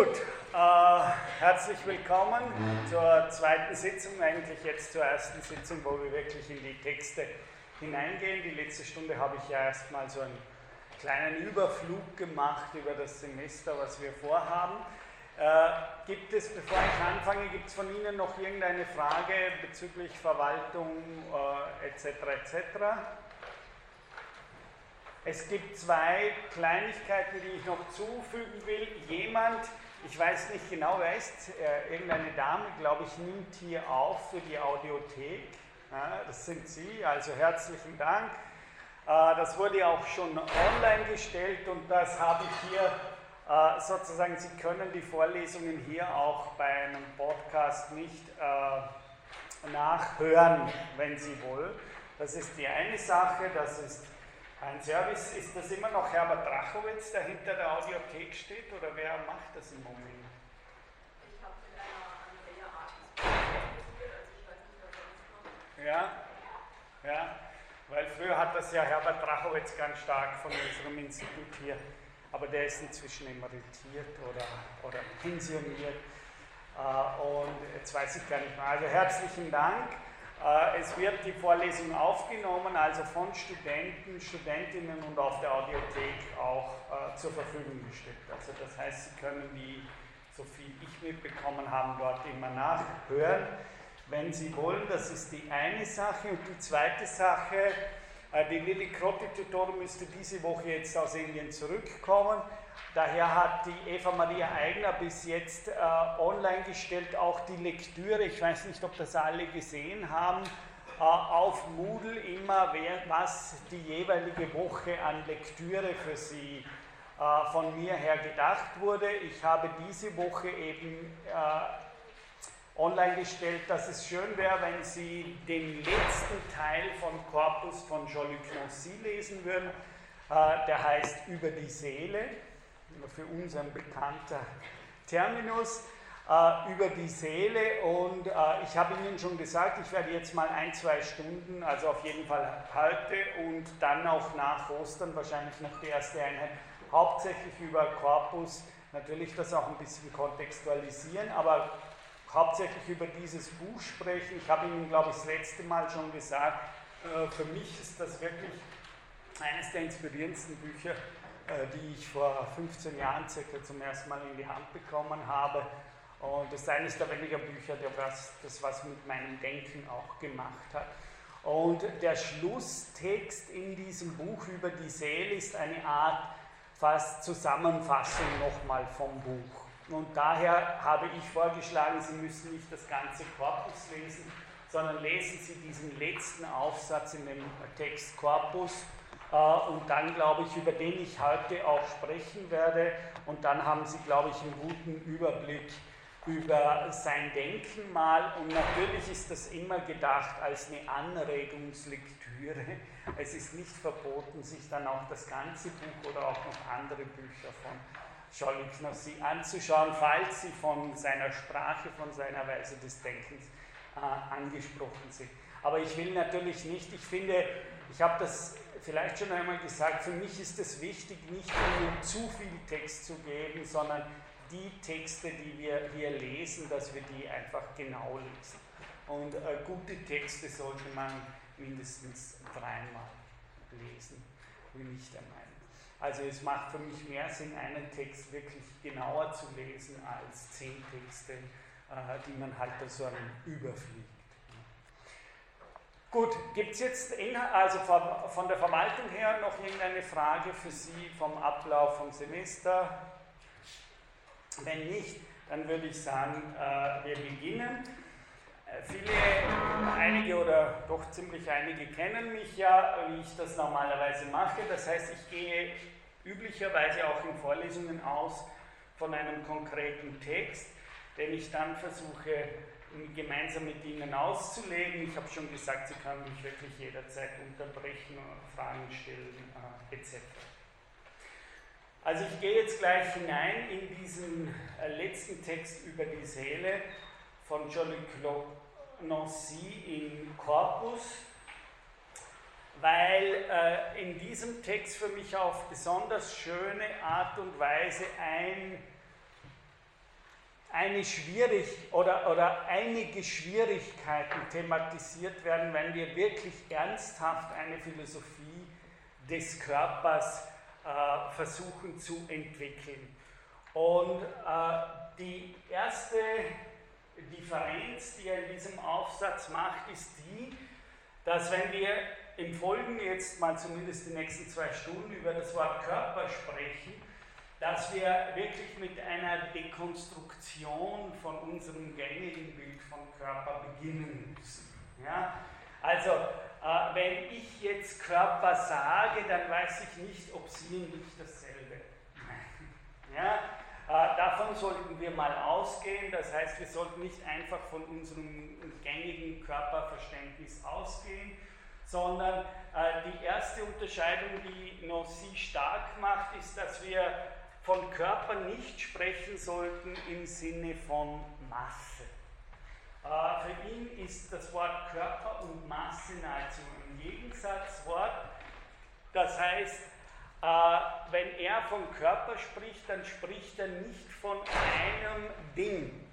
Gut, äh, herzlich willkommen zur zweiten Sitzung, eigentlich jetzt zur ersten Sitzung, wo wir wirklich in die Texte hineingehen. Die letzte Stunde habe ich ja erstmal so einen kleinen Überflug gemacht über das Semester, was wir vorhaben. Äh, gibt es, bevor ich anfange, gibt es von Ihnen noch irgendeine Frage bezüglich Verwaltung äh, etc. etc.? Es gibt zwei Kleinigkeiten, die ich noch zufügen will. Jemand, ich weiß nicht genau, wer ist, äh, irgendeine Dame, glaube ich, nimmt hier auf für die Audiothek. Ja, das sind Sie, also herzlichen Dank. Äh, das wurde auch schon online gestellt und das habe ich hier äh, sozusagen, Sie können die Vorlesungen hier auch bei einem Podcast nicht äh, nachhören, wenn Sie wollen. Das ist die eine Sache, das ist ein Service, ist das immer noch Herbert Drachowitz, der hinter der Audiothek steht, oder wer macht das im Moment? Ich habe mit einer Andrea Artis also. Ja, ja, weil früher hat das ja Herbert Drachowitz ganz stark von unserem Institut hier, aber der ist inzwischen emeritiert oder, oder pensioniert. Äh, und jetzt weiß ich gar nicht mehr. Also herzlichen Dank. Äh, es wird die Vorlesung aufgenommen, also von Studenten, Studentinnen und auf der Audiothek auch äh, zur Verfügung gestellt. Also das heißt, Sie können die, so viel ich mitbekommen habe, dort immer nachhören, wenn Sie wollen. Das ist die eine Sache. Und die zweite Sache, äh, die Lilly Krotti-Tutor müsste diese Woche jetzt aus Indien zurückkommen. Daher hat die Eva Maria Eigner bis jetzt äh, online gestellt auch die Lektüre, ich weiß nicht, ob das alle gesehen haben, äh, auf Moodle immer, wer, was die jeweilige Woche an Lektüre für Sie äh, von mir her gedacht wurde. Ich habe diese Woche eben äh, online gestellt, dass es schön wäre, wenn Sie den letzten Teil von Corpus von Jean-Luc Nancy lesen würden. Äh, der heißt Über die Seele für uns ein bekannter Terminus, äh, über die Seele. Und äh, ich habe Ihnen schon gesagt, ich werde jetzt mal ein, zwei Stunden, also auf jeden Fall heute und dann auch nach Ostern, wahrscheinlich noch die erste Einheit, hauptsächlich über Corpus, natürlich das auch ein bisschen kontextualisieren, aber hauptsächlich über dieses Buch sprechen. Ich habe Ihnen, glaube ich, das letzte Mal schon gesagt, äh, für mich ist das wirklich eines der inspirierendsten Bücher, die ich vor 15 Jahren circa zum ersten Mal in die Hand bekommen habe. Und das ist eines der wenigen Bücher, das, das was mit meinem Denken auch gemacht hat. Und der Schlusstext in diesem Buch über die Seele ist eine Art fast Zusammenfassung nochmal vom Buch. Und daher habe ich vorgeschlagen, Sie müssen nicht das ganze Korpus lesen, sondern lesen Sie diesen letzten Aufsatz in dem Text Korpus äh, und dann, glaube ich, über den ich heute auch sprechen werde. Und dann haben Sie, glaube ich, einen guten Überblick über sein Denken mal. Und natürlich ist das immer gedacht als eine Anregungslektüre. Es ist nicht verboten, sich dann auch das ganze Buch oder auch noch andere Bücher von Scholik Nossi anzuschauen, falls sie von seiner Sprache, von seiner Weise des Denkens äh, angesprochen sind. Aber ich will natürlich nicht, ich finde, ich habe das vielleicht schon einmal gesagt, für mich ist es wichtig, nicht nur zu viel Text zu geben, sondern die Texte, die wir hier lesen, dass wir die einfach genau lesen. Und äh, gute Texte sollte man mindestens dreimal lesen, bin ich der Meinung. Also es macht für mich mehr Sinn, einen Text wirklich genauer zu lesen als zehn Texte, äh, die man halt so einen überfliegt. Gut, gibt es jetzt also von, von der Verwaltung her noch irgendeine Frage für Sie vom Ablauf vom Semester? Wenn nicht, dann würde ich sagen, äh, wir beginnen. Äh, viele, einige oder doch ziemlich einige kennen mich ja, wie ich das normalerweise mache. Das heißt, ich gehe üblicherweise auch in Vorlesungen aus von einem konkreten Text, den ich dann versuche gemeinsam mit Ihnen auszulegen. Ich habe schon gesagt, Sie können mich wirklich jederzeit unterbrechen, Fragen stellen äh, etc. Also ich gehe jetzt gleich hinein in diesen äh, letzten Text über die Seele von Joliot Nancy in Corpus, weil äh, in diesem Text für mich auf besonders schöne Art und Weise ein eine schwierig oder, oder einige Schwierigkeiten thematisiert werden, wenn wir wirklich ernsthaft eine Philosophie des Körpers äh, versuchen zu entwickeln. Und äh, die erste Differenz, die er in diesem Aufsatz macht, ist die, dass wenn wir im Folgenden jetzt mal zumindest die nächsten zwei Stunden über das Wort Körper sprechen, dass wir wirklich mit einer Dekonstruktion von unserem gängigen Bild von Körper beginnen müssen. Ja? Also, äh, wenn ich jetzt Körper sage, dann weiß ich nicht, ob Sie und ich dasselbe meinen. Ja? Äh, davon sollten wir mal ausgehen, das heißt, wir sollten nicht einfach von unserem gängigen Körperverständnis ausgehen, sondern äh, die erste Unterscheidung, die Nossi stark macht, ist, dass wir von Körper nicht sprechen sollten im Sinne von Masse. Äh, für ihn ist das Wort Körper und Masse nahezu ein Gegensatzwort. Das heißt, äh, wenn er von Körper spricht, dann spricht er nicht von einem Ding.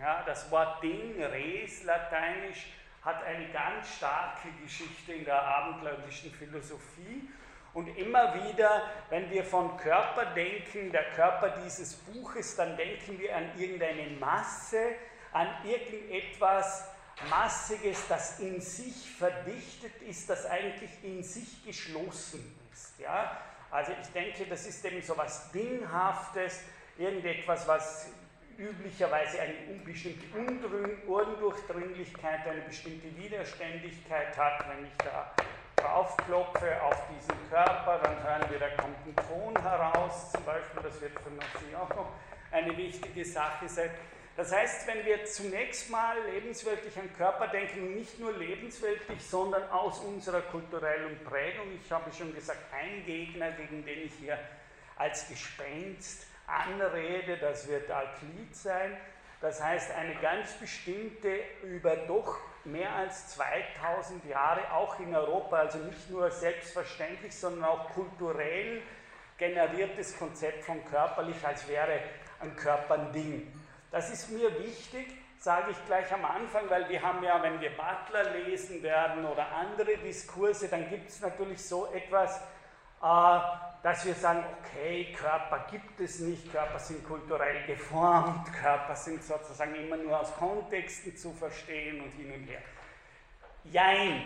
Ja, das Wort Ding, res lateinisch, hat eine ganz starke Geschichte in der abendländischen Philosophie und immer wieder, wenn wir von Körper denken, der Körper dieses Buches, dann denken wir an irgendeine Masse, an irgendetwas Massiges, das in sich verdichtet ist, das eigentlich in sich geschlossen ist. Ja? Also ich denke, das ist eben so etwas Dinghaftes, irgendetwas, was üblicherweise eine bestimmte Undurchdringlichkeit, eine bestimmte Widerständigkeit hat, wenn ich da draufklopfe auf diesen Körper, dann hören wir, da kommt ein Ton heraus, zum Beispiel, das wird für Sie auch noch eine wichtige Sache sein. Das heißt, wenn wir zunächst mal lebensweltlich an Körper denken, nicht nur lebensweltlich, sondern aus unserer kulturellen Prägung, ich habe schon gesagt, ein Gegner, gegen den ich hier als Gespenst anrede, das wird Alklid sein, das heißt eine ganz bestimmte, über doch mehr als 2000 Jahre, auch in Europa, also nicht nur selbstverständlich, sondern auch kulturell generiertes Konzept von körperlich, als wäre ein Körper ein Ding. Das ist mir wichtig, sage ich gleich am Anfang, weil wir haben ja, wenn wir Butler lesen werden oder andere Diskurse, dann gibt es natürlich so etwas, äh, dass wir sagen, okay, Körper gibt es nicht, Körper sind kulturell geformt, Körper sind sozusagen immer nur aus Kontexten zu verstehen und hin und her. Jein,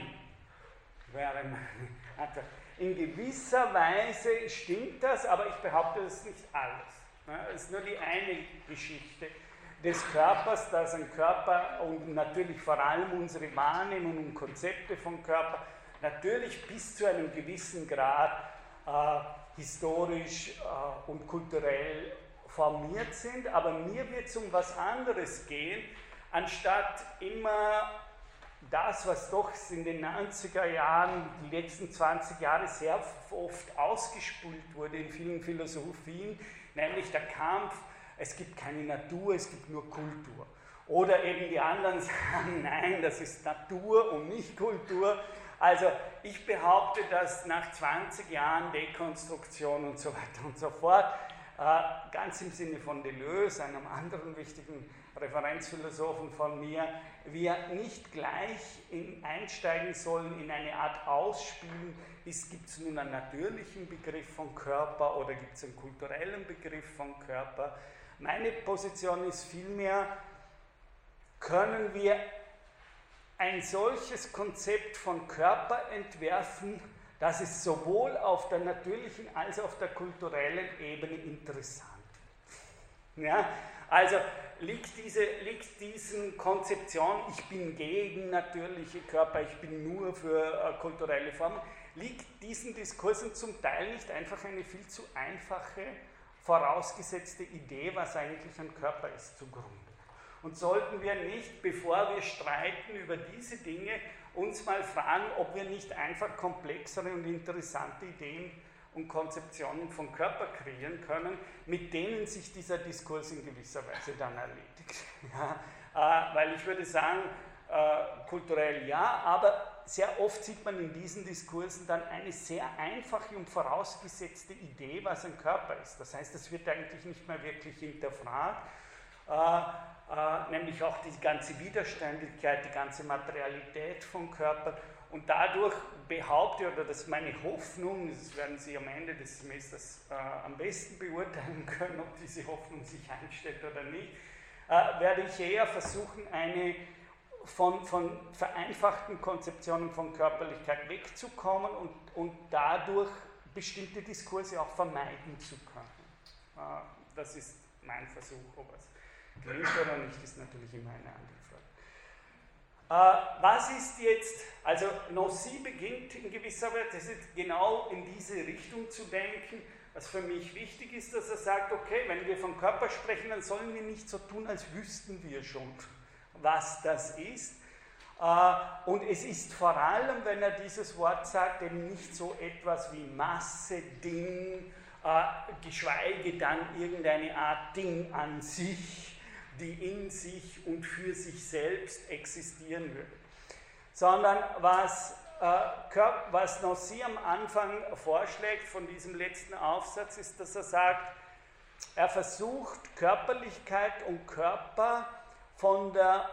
wäre meine. In gewisser Weise stimmt das, aber ich behaupte, das ist nicht alles. Es ist nur die eine Geschichte des Körpers, dass ein Körper und natürlich vor allem unsere Wahrnehmung und Konzepte vom Körper natürlich bis zu einem gewissen Grad äh, historisch äh, und kulturell formiert sind, aber mir wird es um was anderes gehen, anstatt immer das, was doch in den 90er Jahren, die letzten 20 Jahre sehr oft ausgespult wurde in vielen Philosophien, nämlich der Kampf, es gibt keine Natur, es gibt nur Kultur. Oder eben die anderen sagen, nein, das ist Natur und nicht Kultur. Also ich behaupte, dass nach 20 Jahren Dekonstruktion und so weiter und so fort, äh, ganz im Sinne von Deleuze, einem anderen wichtigen Referenzphilosophen von mir, wir nicht gleich in, einsteigen sollen in eine Art Ausspielen, gibt es nun einen natürlichen Begriff von Körper oder gibt es einen kulturellen Begriff von Körper. Meine Position ist vielmehr, können wir ein solches Konzept von Körper entwerfen, dass es sowohl auf der natürlichen als auch auf der kulturellen Ebene interessant wird. Ja? Also liegt, diese, liegt diesen Konzeption, ich bin gegen natürliche Körper, ich bin nur für äh, kulturelle Formen, liegt diesen Diskursen zum Teil nicht einfach eine viel zu einfache, vorausgesetzte Idee, was eigentlich ein Körper ist, zugrunde. Und sollten wir nicht, bevor wir streiten über diese Dinge, uns mal fragen, ob wir nicht einfach komplexere und interessante Ideen und Konzeptionen von Körper kreieren können, mit denen sich dieser Diskurs in gewisser Weise dann erledigt. Ja, äh, weil ich würde sagen, äh, kulturell ja, aber sehr oft sieht man in diesen Diskursen dann eine sehr einfache und vorausgesetzte Idee, was ein Körper ist. Das heißt, es wird eigentlich nicht mehr wirklich hinterfragt äh, äh, nämlich auch die ganze Widerständigkeit, die ganze Materialität von Körper. Und dadurch behaupte, oder das ist meine Hoffnung, das werden Sie am Ende des Semesters äh, am besten beurteilen können, ob diese Hoffnung sich einstellt oder nicht, äh, werde ich eher versuchen, eine von, von vereinfachten Konzeptionen von Körperlichkeit wegzukommen und, und dadurch bestimmte Diskurse auch vermeiden zu können. Äh, das ist mein Versuch, ob gelingt oder nicht, ist natürlich immer eine andere Frage. Äh, was ist jetzt, also Nancy beginnt in gewisser Weise, das ist genau in diese Richtung zu denken, was für mich wichtig ist, dass er sagt, okay, wenn wir von Körper sprechen, dann sollen wir nicht so tun, als wüssten wir schon, was das ist. Äh, und es ist vor allem, wenn er dieses Wort sagt, eben nicht so etwas wie Masse, Ding, äh, geschweige dann irgendeine Art Ding an sich, die in sich und für sich selbst existieren würde. Sondern was äh, was Nancy am Anfang vorschlägt von diesem letzten Aufsatz, ist, dass er sagt, er versucht Körperlichkeit und Körper von der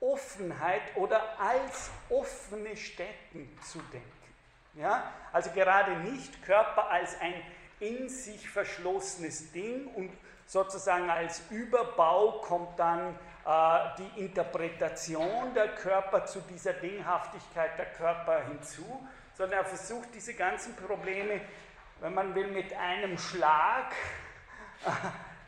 Offenheit oder als offene Stätten zu denken. Ja? Also gerade nicht Körper als ein in sich verschlossenes Ding und sozusagen als Überbau kommt dann äh, die Interpretation der Körper zu dieser Dinghaftigkeit der Körper hinzu, sondern er versucht diese ganzen Probleme, wenn man will, mit einem Schlag äh,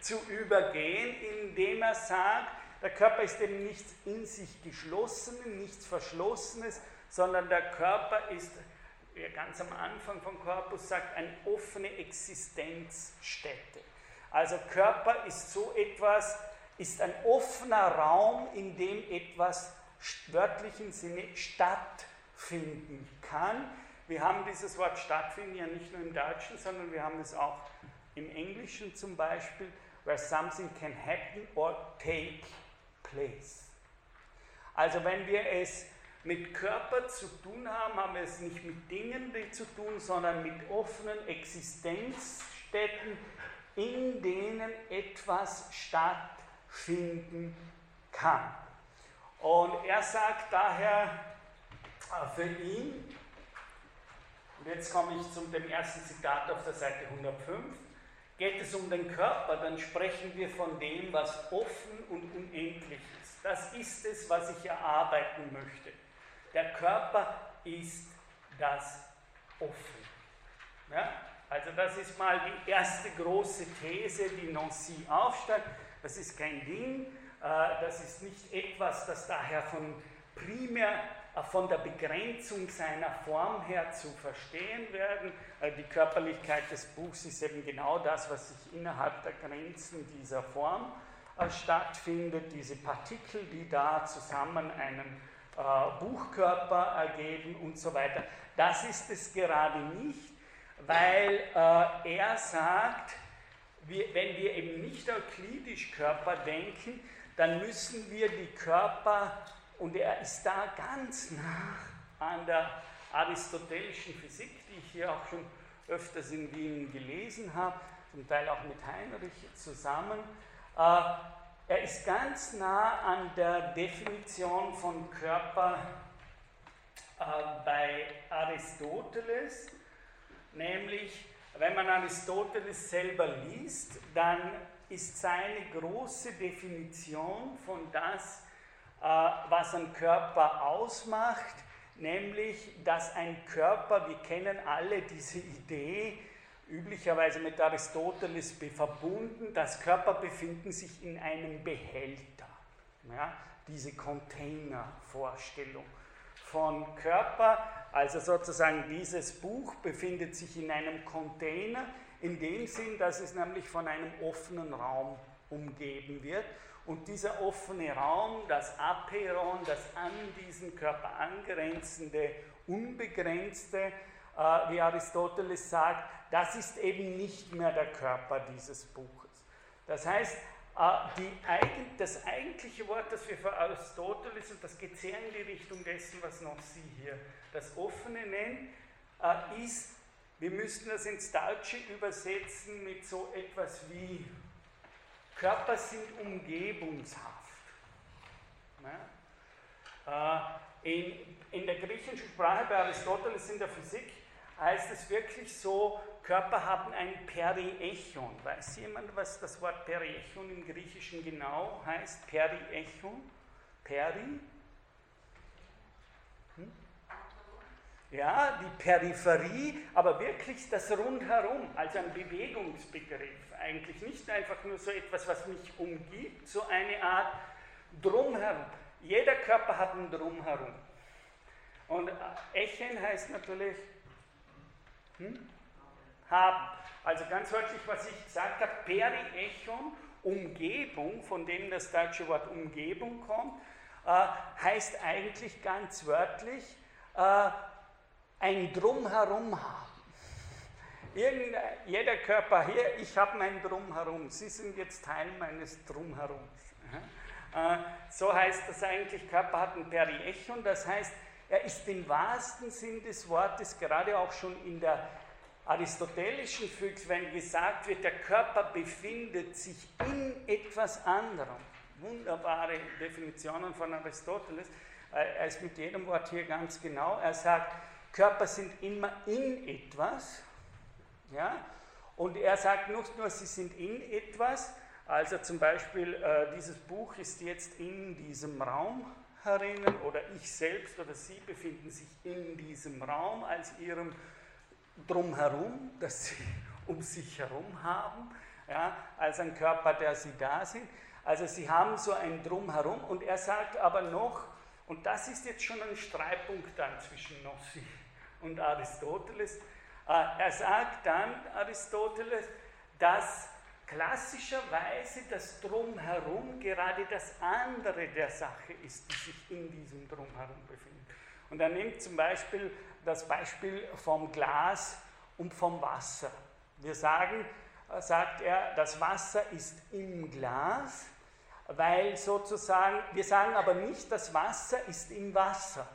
zu übergehen, indem er sagt, der Körper ist eben nichts in sich Geschlossenes, nichts Verschlossenes, sondern der Körper ist, wie er ganz am Anfang vom Korpus sagt, eine offene Existenzstätte. Also Körper ist so etwas, ist ein offener Raum, in dem etwas wörtlichen Sinne stattfinden kann. Wir haben dieses Wort stattfinden ja nicht nur im Deutschen, sondern wir haben es auch im Englischen zum Beispiel, where something can happen or take place. Also wenn wir es mit Körper zu tun haben, haben wir es nicht mit Dingen zu tun, sondern mit offenen Existenzstätten, in denen etwas stattfinden kann. Und er sagt daher äh, für ihn, und jetzt komme ich zum dem ersten Zitat auf der Seite 105, geht es um den Körper, dann sprechen wir von dem, was offen und unendlich ist. Das ist es, was ich erarbeiten möchte. Der Körper ist das Offen. Ja? Also das ist mal die erste große These, die Nancy aufstellt. Das ist kein Ding, äh, das ist nicht etwas, das daher von primär äh, von der Begrenzung seiner Form her zu verstehen werden. Äh, die Körperlichkeit des Buchs ist eben genau das, was sich innerhalb der Grenzen dieser Form stattfindet, diese Partikel, die da zusammen einen Buchkörper ergeben und so weiter. Das ist es gerade nicht weil äh, er sagt, wir, wenn wir eben nicht euklidisch Körper denken, dann müssen wir die Körper, und er ist da ganz nah an der aristotelischen Physik, die ich hier auch schon öfters in Wien gelesen habe, zum Teil auch mit Heinrich zusammen. Äh, er ist ganz nah an der Definition von Körper äh, bei Aristoteles nämlich wenn man Aristoteles selber liest, dann ist seine große Definition von das, äh, was ein Körper ausmacht, nämlich dass ein Körper, wir kennen alle diese Idee, üblicherweise mit Aristoteles verbunden, dass Körper befinden sich in einem Behälter. Ja, diese Containervorstellung von Körper also sozusagen dieses Buch befindet sich in einem Container, in dem Sinn, dass es nämlich von einem offenen Raum umgeben wird. Und dieser offene Raum, das Aperon, das an diesen Körper angrenzende, unbegrenzte, äh, wie Aristoteles sagt, das ist eben nicht mehr der Körper dieses Buches. Das heißt, äh, die, das eigentliche Wort, das wir für Aristoteles, und das geht sehr in die Richtung dessen, was noch Sie hier das Offene nennen, äh, ist, wir müssten das ins Deutsche übersetzen mit so etwas wie Körper sind umgebungshaft. Ja? Äh, in, in der griechischen Sprache bei Aristoteles in der Physik heißt es wirklich so, Körper haben ein Periechon. Weiß jemand, was das Wort Periechon im Griechischen genau heißt? Periechon? Peri? Ja, die Peripherie, aber wirklich das Rundherum, also ein Bewegungsbegriff. Eigentlich nicht einfach nur so etwas, was mich umgibt, so eine Art Drumherum. Jeder Körper hat ein Drumherum. Und Echen heißt natürlich hm? haben. Also ganz wörtlich, was ich gesagt habe, Periechon, Umgebung, von dem das deutsche Wort Umgebung kommt, äh, heißt eigentlich ganz wörtlich äh, ein Drumherum haben. Irgend, jeder Körper hier, ich habe mein Drumherum, Sie sind jetzt Teil meines Drumherums. Äh, so heißt das eigentlich, Körper hat ein Periechon, das heißt, er ist im wahrsten Sinn des Wortes, gerade auch schon in der aristotelischen Physik, wenn gesagt wird, der Körper befindet sich in etwas anderem. Wunderbare Definitionen von Aristoteles. Äh, er ist mit jedem Wort hier ganz genau. Er sagt, Körper sind immer in etwas. Ja? Und er sagt nicht nur, sie sind in etwas, also zum Beispiel äh, dieses Buch ist jetzt in diesem Raum herinnen oder ich selbst oder Sie befinden sich in diesem Raum als Ihrem Drumherum, das Sie um sich herum haben, ja, als ein Körper, der Sie da sind. Also Sie haben so ein Drumherum und er sagt aber noch, und das ist jetzt schon ein Streitpunkt dann zwischen Nossi und Aristoteles, äh, er sagt dann, Aristoteles, dass klassischerweise das Drumherum gerade das andere der Sache ist, die sich in diesem Drumherum befindet. Und er nimmt zum Beispiel das Beispiel vom Glas und vom Wasser. Wir sagen, äh, sagt er, das Wasser ist im Glas, weil sozusagen, wir sagen aber nicht, das Wasser ist im Wasser.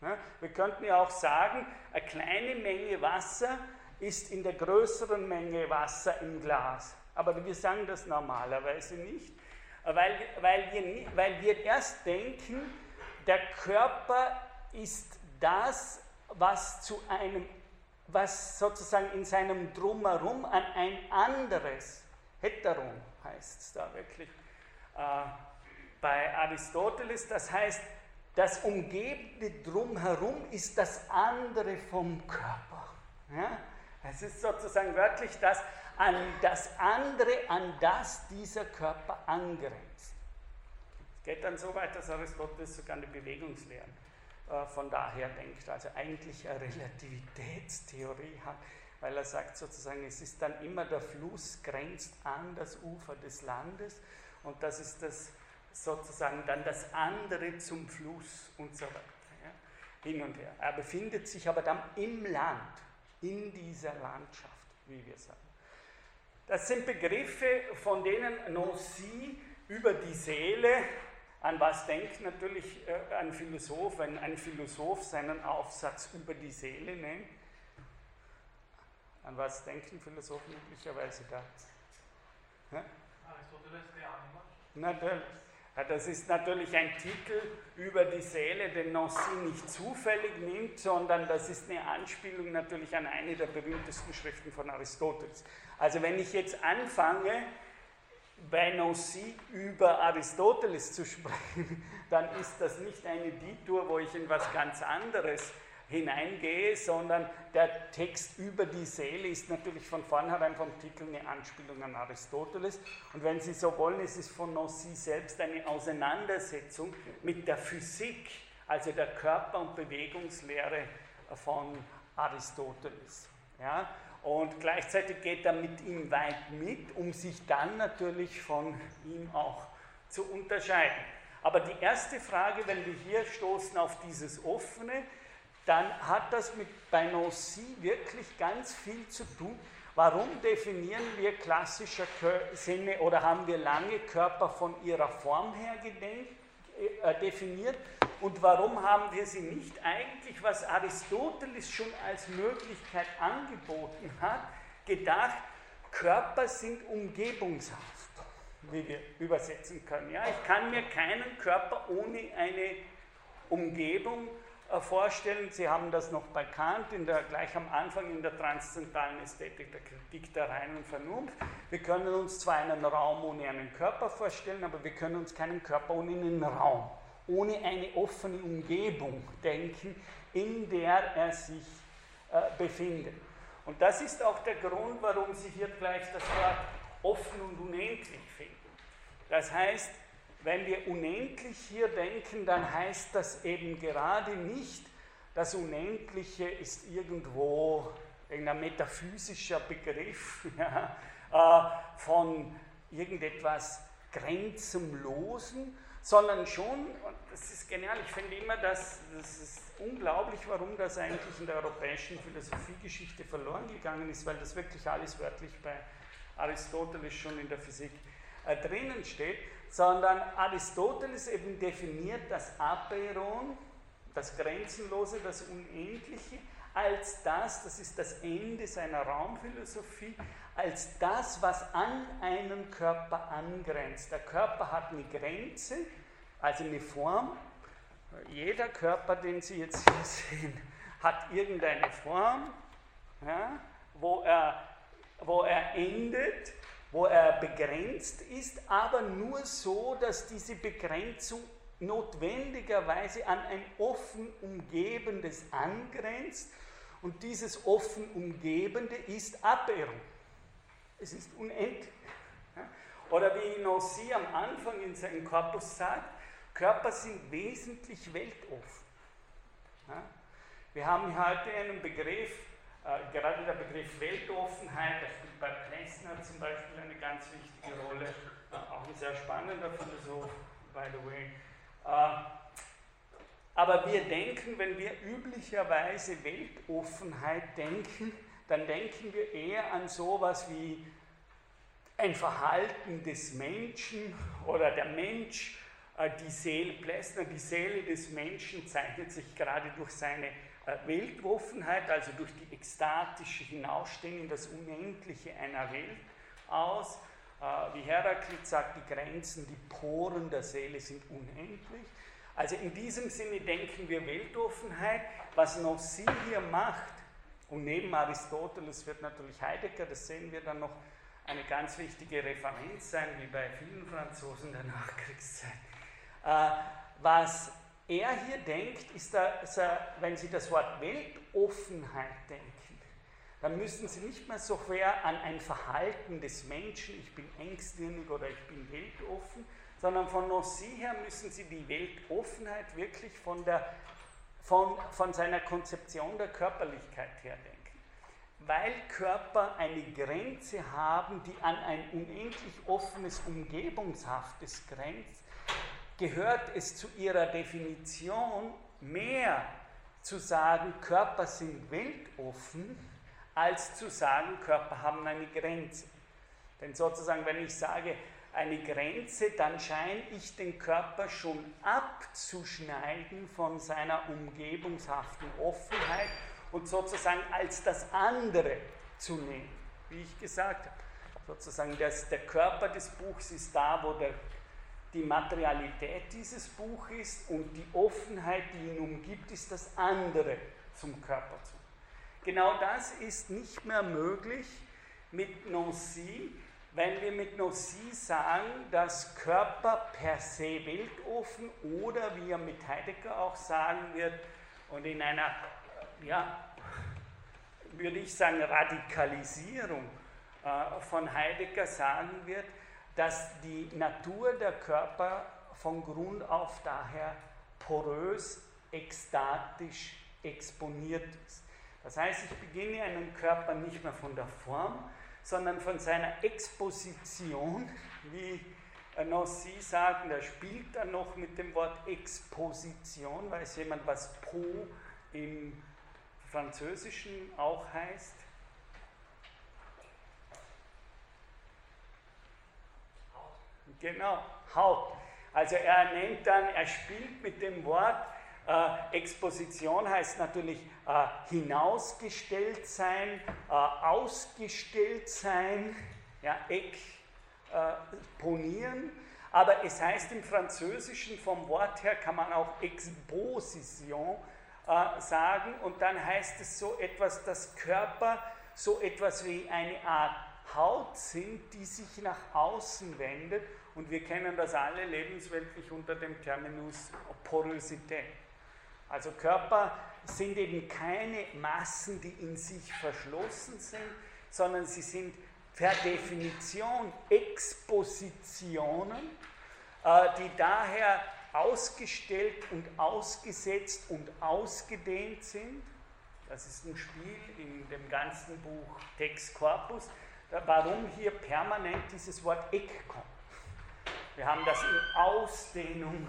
Wir könnten ja auch sagen, eine kleine Menge Wasser ist in der größeren Menge Wasser im Glas. Aber wir sagen das normalerweise nicht, weil, weil, wir, weil wir erst denken, der Körper ist das, was zu einem, was sozusagen in seinem Drumherum an ein anderes, Heteron heißt es da wirklich, äh, bei Aristoteles, das heißt, das umgebende Drumherum ist das andere vom Körper. Ja? Es ist sozusagen wörtlich das, an das andere, an das dieser Körper angrenzt. Es geht dann so weit, dass Aristoteles sogar eine Bewegungslehre äh, von daher denkt, also eigentlich eine Relativitätstheorie hat, weil er sagt sozusagen, es ist dann immer der Fluss grenzt an das Ufer des Landes und das ist das sozusagen dann das andere zum Fluss und so weiter. Ja, hin und her. Er befindet sich aber dann im Land in dieser Landschaft, wie wir sagen. Das sind Begriffe, von denen Nancy über die Seele, an was denkt natürlich äh, ein Philosoph, wenn ein Philosoph seinen Aufsatz über die Seele nennt? An was denken Philosophen üblicherweise da? Aristoteles, der Anima? Natürlich. Das ist natürlich ein Titel über die Seele, den Nancy nicht zufällig nimmt, sondern das ist eine Anspielung natürlich an eine der berühmtesten Schriften von Aristoteles. Also wenn ich jetzt anfange, bei Nancy über Aristoteles zu sprechen, dann ist das nicht eine Detour, wo ich in was ganz anderes hineingehe, sondern der Text über die Seele ist natürlich von vornherein vom Titel eine Anspielung an Aristoteles. Und wenn Sie so wollen, ist es von Nancy selbst eine Auseinandersetzung mit der Physik, also der Körper- und Bewegungslehre von Aristoteles. Ja? Und gleichzeitig geht er mit ihm weit mit, um sich dann natürlich von ihm auch zu unterscheiden. Aber die erste Frage, wenn wir hier stoßen auf dieses Offene, dann hat das mit Nancy wirklich ganz viel zu tun. Warum definieren wir klassischer Sinne oder haben wir lange Körper von ihrer Form her gedenkt, äh, definiert? Und warum haben wir sie nicht eigentlich, was Aristoteles schon als Möglichkeit angeboten hat, gedacht, Körper sind umgebungshaft, wie wir übersetzen können. Ja, ich kann mir keinen Körper ohne eine Umgebung vorstellen. Sie haben das noch bei Kant der, gleich am Anfang in der transzendentalen Ästhetik der Kritik der reinen Vernunft. Wir können uns zwar einen Raum ohne einen Körper vorstellen, aber wir können uns keinen Körper ohne einen Raum, ohne eine offene Umgebung denken, in der er sich äh, befindet. Und das ist auch der Grund, warum Sie hier gleich das Wort offen und unendlich finden. Das heißt, wenn wir unendlich hier denken, dann heißt das eben gerade nicht, das Unendliche ist irgendwo ein metaphysischer Begriff ja, äh, von irgendetwas Grenzenlosen, sondern schon, und das ist genial, ich finde immer, dass, das ist unglaublich, warum das eigentlich in der europäischen Philosophiegeschichte verloren gegangen ist, weil das wirklich alles wörtlich bei Aristoteles schon in der Physik äh, drinnen steht sondern Aristoteles eben definiert das Apeiron, das Grenzenlose, das Unendliche, als das, das ist das Ende seiner Raumphilosophie, als das, was an einen Körper angrenzt. Der Körper hat eine Grenze, also eine Form. Jeder Körper, den Sie jetzt hier sehen, hat irgendeine Form, ja, wo, er, wo er endet wo er begrenzt ist, aber nur so, dass diese Begrenzung notwendigerweise an ein offen Umgebendes angrenzt und dieses offen Umgebende ist Abwehrung. Es ist unendlich. Oder wie Nancy am Anfang in seinem Korpus sagt, Körper sind wesentlich weltoffen. Wir haben heute einen Begriff, äh, gerade der Begriff Weltoffenheit, der spielt bei Plessner zum Beispiel eine ganz wichtige Rolle, äh, auch ein sehr spannender Philosoph, by the way. Äh, aber wir denken, wenn wir üblicherweise Weltoffenheit denken, dann denken wir eher an sowas wie ein Verhalten des Menschen oder der Mensch, äh, die Seele, Plessner, die Seele des Menschen zeichnet sich gerade durch seine äh, Weltoffenheit, also durch die ekstatische Hinausstehen in das Unendliche einer Welt aus. Äh, wie Heraklit sagt, die Grenzen, die Poren der Seele sind unendlich. Also in diesem Sinne denken wir Weltoffenheit. Was Nancy hier macht, und neben Aristoteles wird natürlich Heidegger, das sehen wir dann noch, eine ganz wichtige Referenz sein, wie bei vielen Franzosen der Nachkriegszeit. Äh, was er hier denkt, ist, dass er, wenn Sie das Wort Weltoffenheit denken, dann müssen Sie nicht mehr so sehr an ein Verhalten des Menschen, ich bin engstirnig oder ich bin weltoffen, sondern von Nancy her müssen Sie die Weltoffenheit wirklich von, der, von, von seiner Konzeption der Körperlichkeit her denken. Weil Körper eine Grenze haben, die an ein unendlich offenes, umgebungshaftes grenzt, gehört es zu ihrer Definition mehr zu sagen, Körper sind weltoffen, als zu sagen, Körper haben eine Grenze. Denn sozusagen, wenn ich sage, eine Grenze, dann scheine ich den Körper schon abzuschneiden von seiner umgebungshaften Offenheit und sozusagen als das andere zu nehmen, wie ich gesagt habe. Sozusagen das, der Körper des Buchs ist da, wo der die Materialität dieses Buches und die Offenheit, die ihn umgibt, ist das andere zum Körper zu. Genau das ist nicht mehr möglich mit Nancy, wenn wir mit Nancy sagen, dass Körper per se weltoffen oder wie er mit Heidegger auch sagen wird und in einer, ja, würde ich sagen, Radikalisierung äh, von Heidegger sagen wird, dass die Natur der Körper von Grund auf daher porös, ekstatisch exponiert ist. Das heißt, ich beginne einen Körper nicht mehr von der Form, sondern von seiner Exposition, wie Nancy sagt, er spielt dann noch mit dem Wort Exposition, weiß jemand, was Po im Französischen auch heißt? Genau, Haut. Also er nennt dann, er spielt mit dem Wort, Äh, Exposition heißt natürlich äh, hinausgestellt sein, äh, ausgestellt sein, ja, exponieren. Aber es heißt im Französischen vom Wort her kann man auch Exposition äh, sagen und dann heißt es so etwas, dass Körper so etwas wie eine Art Haut sind, die sich nach außen wendet und wir kennen das alle lebensweltlich unter dem Terminus Porosität. Also Körper sind eben keine Massen, die in sich verschlossen sind, sondern sie sind per Definition Expositionen, äh, die daher ausgestellt und ausgesetzt und ausgedehnt sind. Das ist ein Spiel in dem ganzen Buch Text Corpus, warum hier permanent dieses Wort Eck kommt. Wir haben das in Ausdehnung,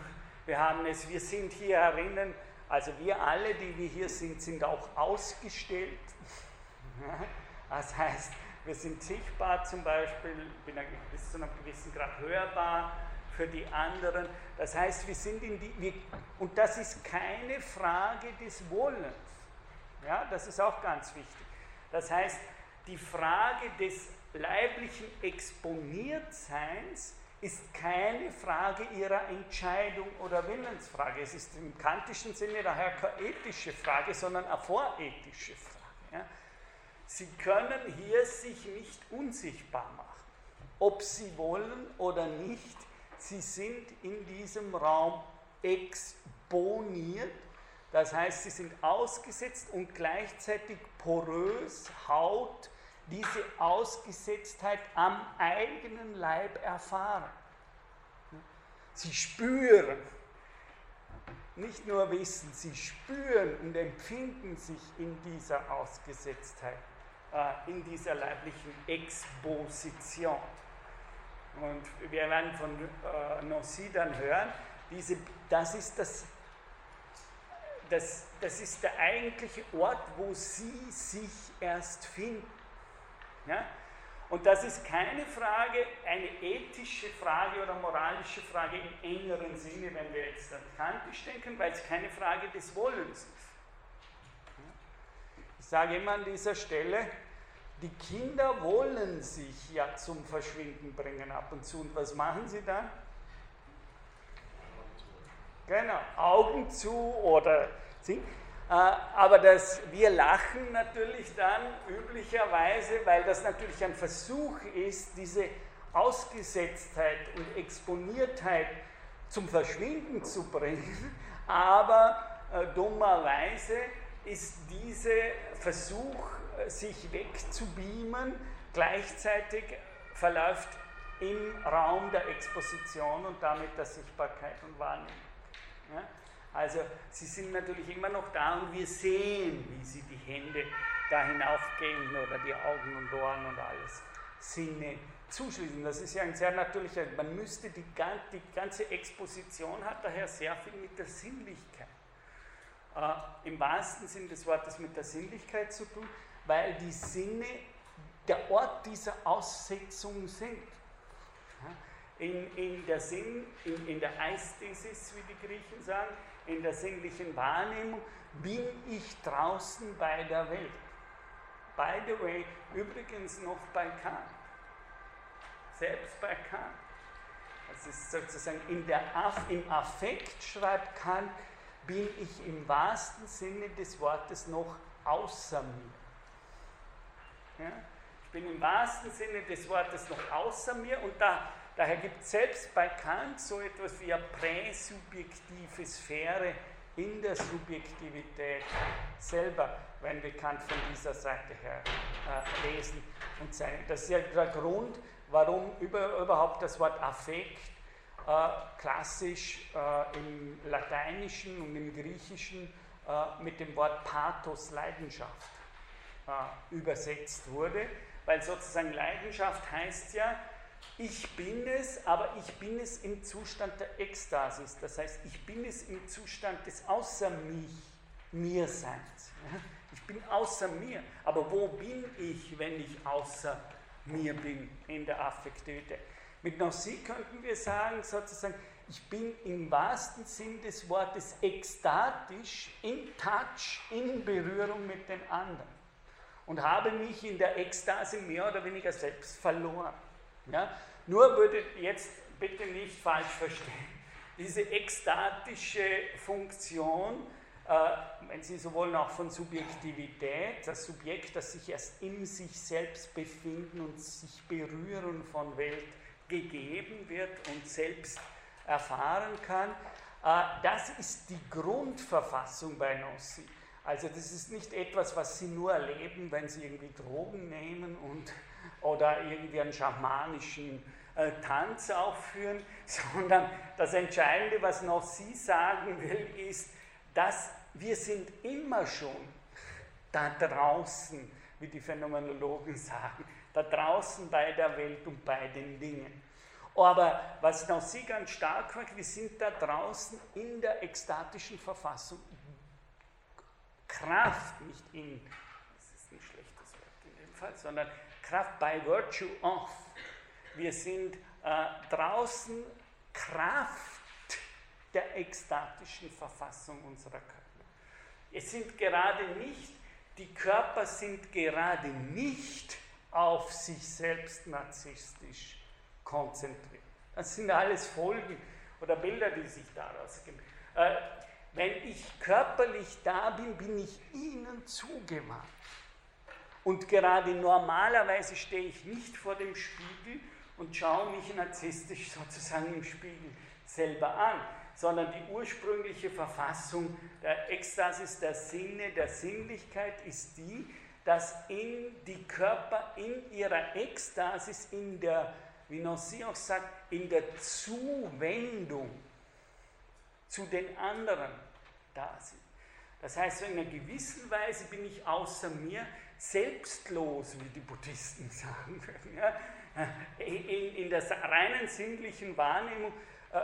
wir haben es, wir sind hier herinnen, also wir alle, die wir hier sind, sind auch ausgestellt. Das heißt, wir sind sichtbar zum Beispiel, bis zu einem gewissen Grad hörbar für die anderen. Das heißt, wir sind in die, wir, und das ist keine Frage des Wollens. Ja, das ist auch ganz wichtig. Das heißt, die Frage des leiblichen Exponiertseins ist keine Frage ihrer Entscheidung oder Willensfrage. Es ist im kantischen Sinne daher keine ethische Frage, sondern eine vorethische Frage. Ja. Sie können hier sich nicht unsichtbar machen. Ob sie wollen oder nicht, sie sind in diesem Raum exponiert. Das heißt, sie sind ausgesetzt und gleichzeitig porös, Haut, diese Ausgesetztheit am eigenen Leib erfahren. Sie spüren, nicht nur wissen, sie spüren und empfinden sich in dieser Ausgesetztheit, äh, in dieser leiblichen Exposition. Und wir werden von äh, Nancy dann hören, diese, das, ist das, das, das ist der eigentliche Ort, wo sie sich erst finden. Ja? Und das ist keine Frage, eine ethische Frage oder moralische Frage im engeren Sinne, wenn wir jetzt an Kantisch denken, weil es keine Frage des Wollens ist. Ich sage immer an dieser Stelle, die Kinder wollen sich ja zum Verschwinden bringen ab und zu. Und was machen sie dann? Genau, Augen zu oder sie. Äh, aber das, wir lachen natürlich dann üblicherweise, weil das natürlich ein Versuch ist, diese Ausgesetztheit und Exponiertheit zum Verschwinden zu bringen. Aber äh, dummerweise ist dieser Versuch, äh, sich wegzubeamen, gleichzeitig verläuft im Raum der Exposition und damit der Sichtbarkeit und Wahrnehmung. Ja? Also sie sind natürlich immer noch da und wir sehen, wie sie die Hände da hinaufgehen oder die Augen und Ohren und alles Sinne zuschließen. Das ist ja ein sehr natürlicher, man müsste die, die ganze Exposition hat daher sehr viel mit der Sinnlichkeit. Äh, Im wahrsten Sinn des Wortes mit der Sinnlichkeit zu tun, weil die Sinne der Ort dieser Aussetzung sind. In, in der Sinn, in, in der Eisthesis, wie die Griechen sagen, in der sinnlichen Wahrnehmung bin ich draußen bei der Welt. By the way, übrigens noch bei Kant. Selbst bei Kant. Das ist sozusagen in der im Affekt, schreibt Kant, bin ich im wahrsten Sinne des Wortes noch außer mir. Ja? Ich bin im wahrsten Sinne des Wortes noch außer mir und da Daher gibt es selbst bei Kant so etwas wie eine präsubjektive Sphäre in der Subjektivität selber, wenn wir Kant von dieser Seite her äh, lesen und sein. Das ist ja der Grund, warum über, überhaupt das Wort Affekt äh, klassisch äh, im Lateinischen und im Griechischen äh, mit dem Wort Pathos Leidenschaft äh, übersetzt wurde, weil sozusagen Leidenschaft heißt ja, ich bin es, aber ich bin es im Zustand der Ekstasis. Das heißt, ich bin es im Zustand des Außer mich, mir Seins. Ich bin außer mir. Aber wo bin ich, wenn ich außer mir bin in der Affektivität? Mit Nancy könnten wir sagen, sozusagen, ich bin im wahrsten Sinn des Wortes ekstatisch, in Touch, in Berührung mit den anderen und habe mich in der Ekstase mehr oder weniger selbst verloren. Ja? Nur würde jetzt bitte nicht falsch verstehen, diese ekstatische Funktion, äh, wenn Sie so wollen, auch von Subjektivität, das Subjekt, das sich erst in sich selbst befinden und sich berühren von Welt gegeben wird und selbst erfahren kann. Äh, das ist die Grundverfassung bei Nossi. Also das ist nicht etwas, was Sie nur erleben, wenn Sie irgendwie Drogen nehmen und, oder irgendwie einen schamanischen äh, Tanz aufführen, sondern das Entscheidende, was noch Sie sagen will, ist, dass wir sind immer schon da draußen, wie die Phänomenologen sagen, da draußen bei der Welt und bei den Dingen. Aber was noch Sie ganz stark macht, wir sind da draußen in der ekstatischen Verfassung. Kraft, nicht in, das ist ein schlechtes Wort in dem Fall, sondern Kraft by virtue of. Wir sind äh, draußen Kraft der ekstatischen Verfassung unserer Körper. Es sind gerade nicht, die Körper sind gerade nicht auf sich selbst narzisstisch konzentriert. Das sind alles Folgen oder Bilder, die sich daraus geben. Äh, wenn ich körperlich da bin, bin ich ihnen zugewandt. Und gerade normalerweise stehe ich nicht vor dem Spiegel und schaue mich narzisstisch sozusagen im Spiegel selber an, sondern die ursprüngliche Verfassung der Ekstasis, der Sinne, der Sinnlichkeit ist die, dass in die Körper in ihrer Ekstasis, in der wie Nancy auch sagt, in der Zuwendung zu den anderen da sind. Das heißt, in einer gewissen Weise bin ich außer mir selbstlos, wie die Buddhisten sagen würden. Ja? In, in der reinen sinnlichen Wahrnehmung äh,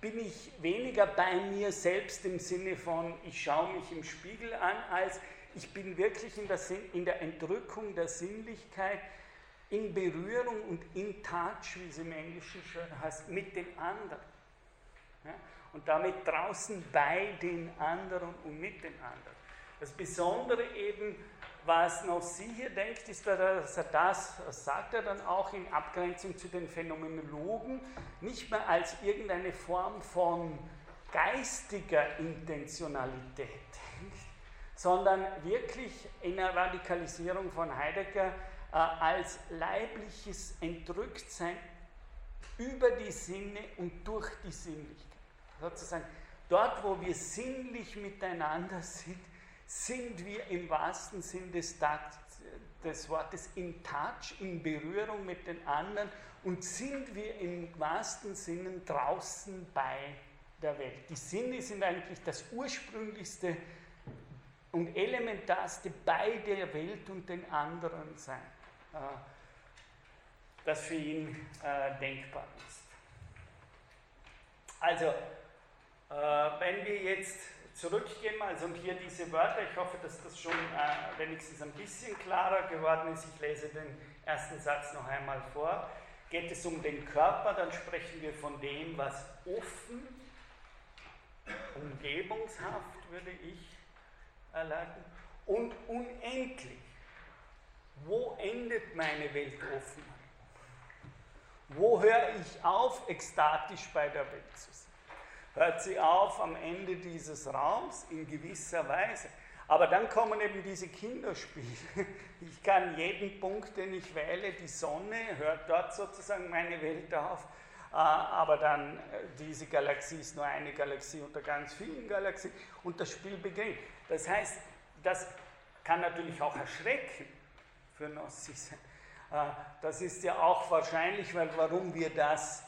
bin ich weniger bei mir selbst im Sinne von, ich schaue mich im Spiegel an, als ich bin wirklich in der, in der Entrückung der Sinnlichkeit in Berührung und in Touch, wie es im Englischen schön heißt, mit den anderen. Ja? Und damit draußen bei den anderen und mit den anderen. Das Besondere eben, was noch Sie hier denkt, ist, dass er das, sagt er dann auch in Abgrenzung zu den Phänomenologen, nicht mehr als irgendeine Form von geistiger Intentionalität denkt, sondern wirklich in der Radikalisierung von Heidegger äh, als leibliches Entrücktsein über die Sinne und durch die Sinnlichkeit. Sozusagen, dort, wo wir sinnlich miteinander sind, sind wir im wahrsten Sinn des, des Wortes in Touch, in Berührung mit den anderen und sind wir im wahrsten Sinne draußen bei der Welt. Die Sinne sind eigentlich das ursprünglichste und elementarste bei der Welt und den anderen sein. Äh, das für ihn äh, denkbar ist. Also, äh, wenn wir jetzt zurückgehen, also und hier diese Wörter, ich hoffe, dass das schon äh, wenigstens ein bisschen klarer geworden ist. Ich lese den ersten Satz noch einmal vor. Geht es um den Körper, dann sprechen wir von dem, was offen, umgebungshaft, würde ich erleiten, und unendlich wo endet meine Weltoffenheit? Wo höre ich auf, ekstatisch bei der Welt zu sein? Hört sie auf am Ende dieses Raums in gewisser Weise? Aber dann kommen eben diese Kinderspiele. Ich kann jeden Punkt, den ich wähle, die Sonne, hört dort sozusagen meine Welt auf. Äh, aber dann, äh, diese Galaxie ist nur eine Galaxie unter ganz vielen Galaxien und das Spiel beginnt. Das heißt, das kann natürlich auch erschrecken für Gnosis. Äh, das ist ja auch wahrscheinlich, weil warum wir das,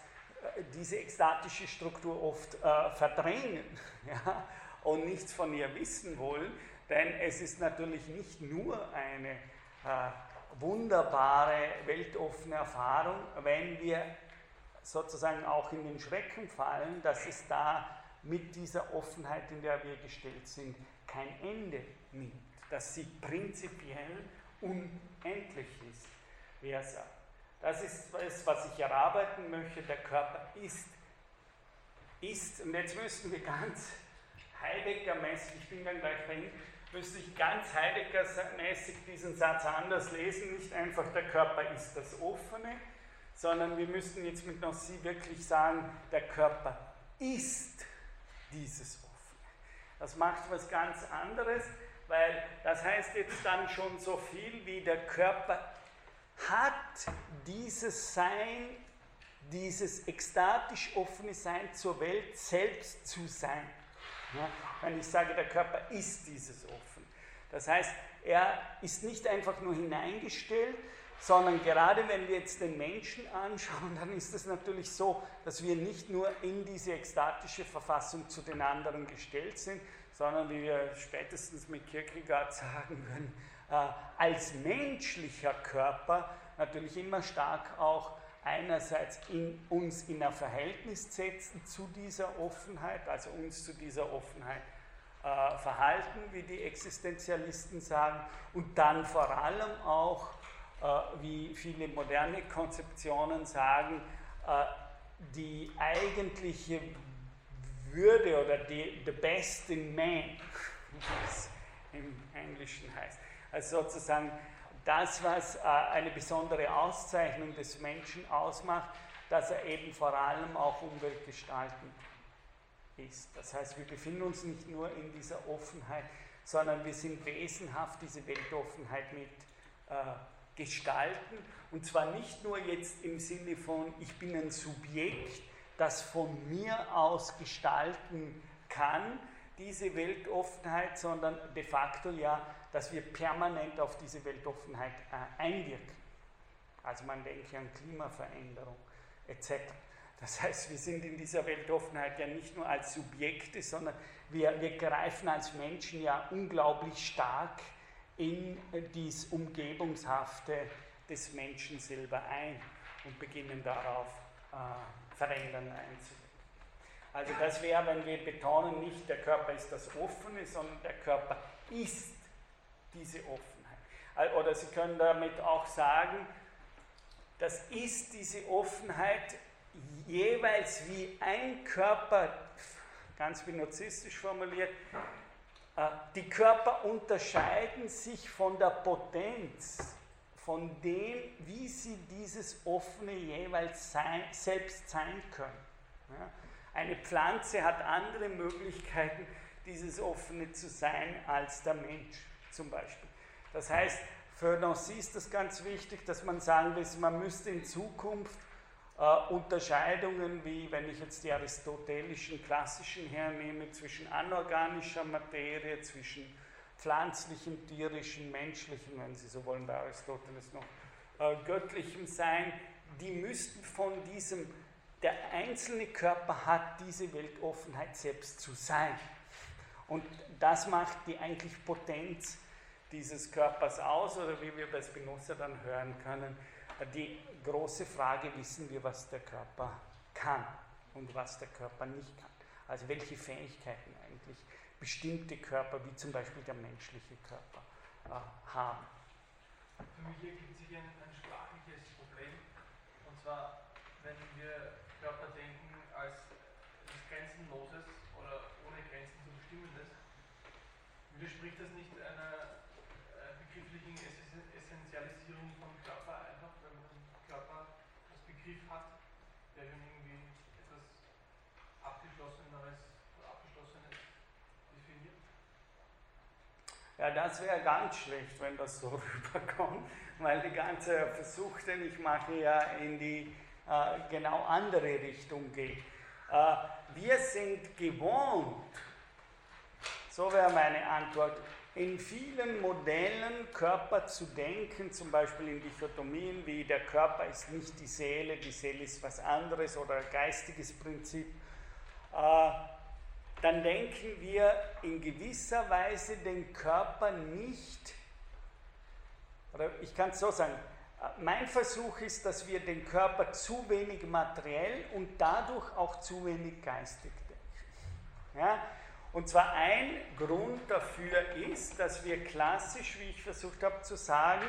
diese ekstatische Struktur oft äh, verdrängen ja, und nichts von ihr wissen wollen, denn es ist natürlich nicht nur eine äh, wunderbare, weltoffene Erfahrung, wenn wir sozusagen auch in den Schrecken fallen, dass es da mit dieser Offenheit, in der wir gestellt sind, kein Ende nimmt, dass sie prinzipiell unendlich ist, wie er sagt. Das ist es, was ich erarbeiten möchte. Der Körper ist. Ist, und jetzt müssten wir ganz Heidegger-mäßig, ich bin dann gleich bei Ihnen, müsste ich ganz Heidegger-mäßig diesen Satz anders lesen. Nicht einfach der Körper ist das Offene, sondern wir müssten jetzt mit Nancy wirklich sagen, der Körper ist dieses Offene. Das macht was ganz anderes, weil das heißt jetzt dann schon so viel wie der Körper hat dieses Sein, dieses ekstatisch offene Sein zur Welt selbst zu sein. Ja, wenn ich sage, der Körper ist dieses Offen. Das heißt, er ist nicht einfach nur hineingestellt, sondern gerade wenn wir jetzt den Menschen anschauen, dann ist es natürlich so, dass wir nicht nur in diese ekstatische Verfassung zu den anderen gestellt sind, sondern wie wir spätestens mit Kierkegaard sagen äh, als menschlicher Körper natürlich immer stark auch einerseits in uns in ein Verhältnis setzen zu dieser Offenheit, also uns zu dieser Offenheit äh, verhalten, wie die Existenzialisten sagen, und dann vor allem auch äh, wie viele moderne Konzeptionen sagen, äh, die eigentliche Würde oder die the best in man, wie es im Englischen heißt. Also sozusagen das, was äh, eine besondere Auszeichnung des Menschen ausmacht, dass er eben vor allem auch umweltgestaltend ist. Das heißt, wir befinden uns nicht nur in dieser Offenheit, sondern wir sind wesenhaft diese Weltoffenheit mit äh, gestalten. Und zwar nicht nur jetzt im Sinne von, ich bin ein Subjekt, das von mir aus gestalten kann, diese Weltoffenheit, sondern de facto ja, dass wir permanent auf diese Weltoffenheit äh, einwirken. Also man denke an Klimaveränderung etc. Das heißt, wir sind in dieser Weltoffenheit ja nicht nur als Subjekte, sondern wir, wir greifen als Menschen ja unglaublich stark in dies Umgebungshafte des Menschen selber ein und beginnen darauf äh, verändern einzuwirken. Also das wäre, wenn wir betonen, nicht der Körper ist das Offene, sondern der Körper ist diese Offenheit. Oder Sie können damit auch sagen, das ist diese Offenheit jeweils wie ein Körper, ganz binozistisch formuliert, äh, die Körper unterscheiden sich von der Potenz, von dem, wie sie dieses Offene jeweils sein, selbst sein können. Eine Pflanze hat andere Möglichkeiten, dieses Offene zu sein, als der Mensch zum Beispiel. Das heißt, für Nancy ist das ganz wichtig, dass man sagen will, man müsste in Zukunft äh, Unterscheidungen wie, wenn ich jetzt die aristotelischen klassischen hernehme, zwischen anorganischer Materie, zwischen pflanzlichem, tierischem, menschlichem, wenn Sie so wollen, bei Aristoteles noch äh, göttlichem Sein, die müssten von diesem, der einzelne Körper hat diese Weltoffenheit selbst zu sein. Und das macht die eigentlich Potenz dieses Körpers aus, oder wie wir bei Spinoza dann hören können, die große Frage, wissen wir, was der Körper kann und was der Körper nicht kann. Also welche Fähigkeiten eigentlich bestimmte Körper, wie zum Beispiel der menschliche Körper, äh, haben. Für mich ergibt sich ein, ein sprachliches Problem. Und zwar, wenn wir Körper denken als Grenzenloses oder ohne Grenzen zu Bestimmendes, widerspricht das nicht einer äh, begrifflichen Essentialisierung von Körper einfach, wenn man Körper als Begriff hat, der schon irgendwie etwas Abgeschlosseneres oder Abgeschlossenes definiert? Ja, das wäre ganz schlecht, wenn das so rüberkommt, weil der ganze Versuch, den ich mache, ja in die äh, genau andere Richtung geht. Äh, wir sind gewohnt, so wäre meine Antwort, in vielen Modellen Körper zu denken, zum Beispiel in Dichotomien wie der Körper ist nicht die Seele, die Seele ist was anderes oder ein geistiges Prinzip, äh, dann denken wir in gewisser Weise den Körper nicht, oder ich kann es so sagen, mein Versuch ist, dass wir den Körper zu wenig materiell und dadurch auch zu wenig geistig denken. Ja? Und zwar ein Grund dafür ist, dass wir klassisch, wie ich versucht habe zu sagen,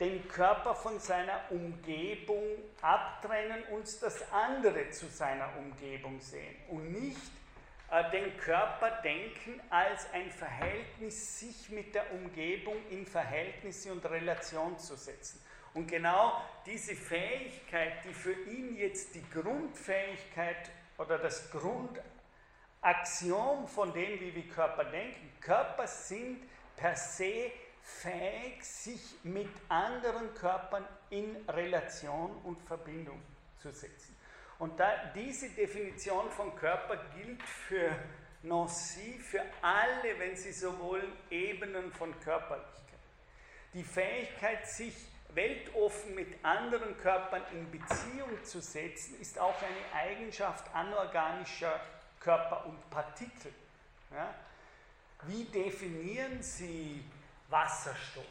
den Körper von seiner Umgebung abtrennen, uns das andere zu seiner Umgebung sehen und nicht den Körper denken als ein Verhältnis, sich mit der Umgebung in Verhältnisse und Relation zu setzen. Und genau diese Fähigkeit, die für ihn jetzt die Grundfähigkeit oder das Grundaxiom von dem, wie wir Körper denken, Körper sind per se fähig, sich mit anderen Körpern in Relation und Verbindung zu setzen. Und da, diese Definition von Körper gilt für Nancy, für alle, wenn Sie so wollen, Ebenen von Körperlichkeit. Die Fähigkeit, sich weltoffen mit anderen Körpern in Beziehung zu setzen, ist auch eine Eigenschaft anorganischer Körper und Partikel. Ja? Wie definieren Sie Wasserstoff.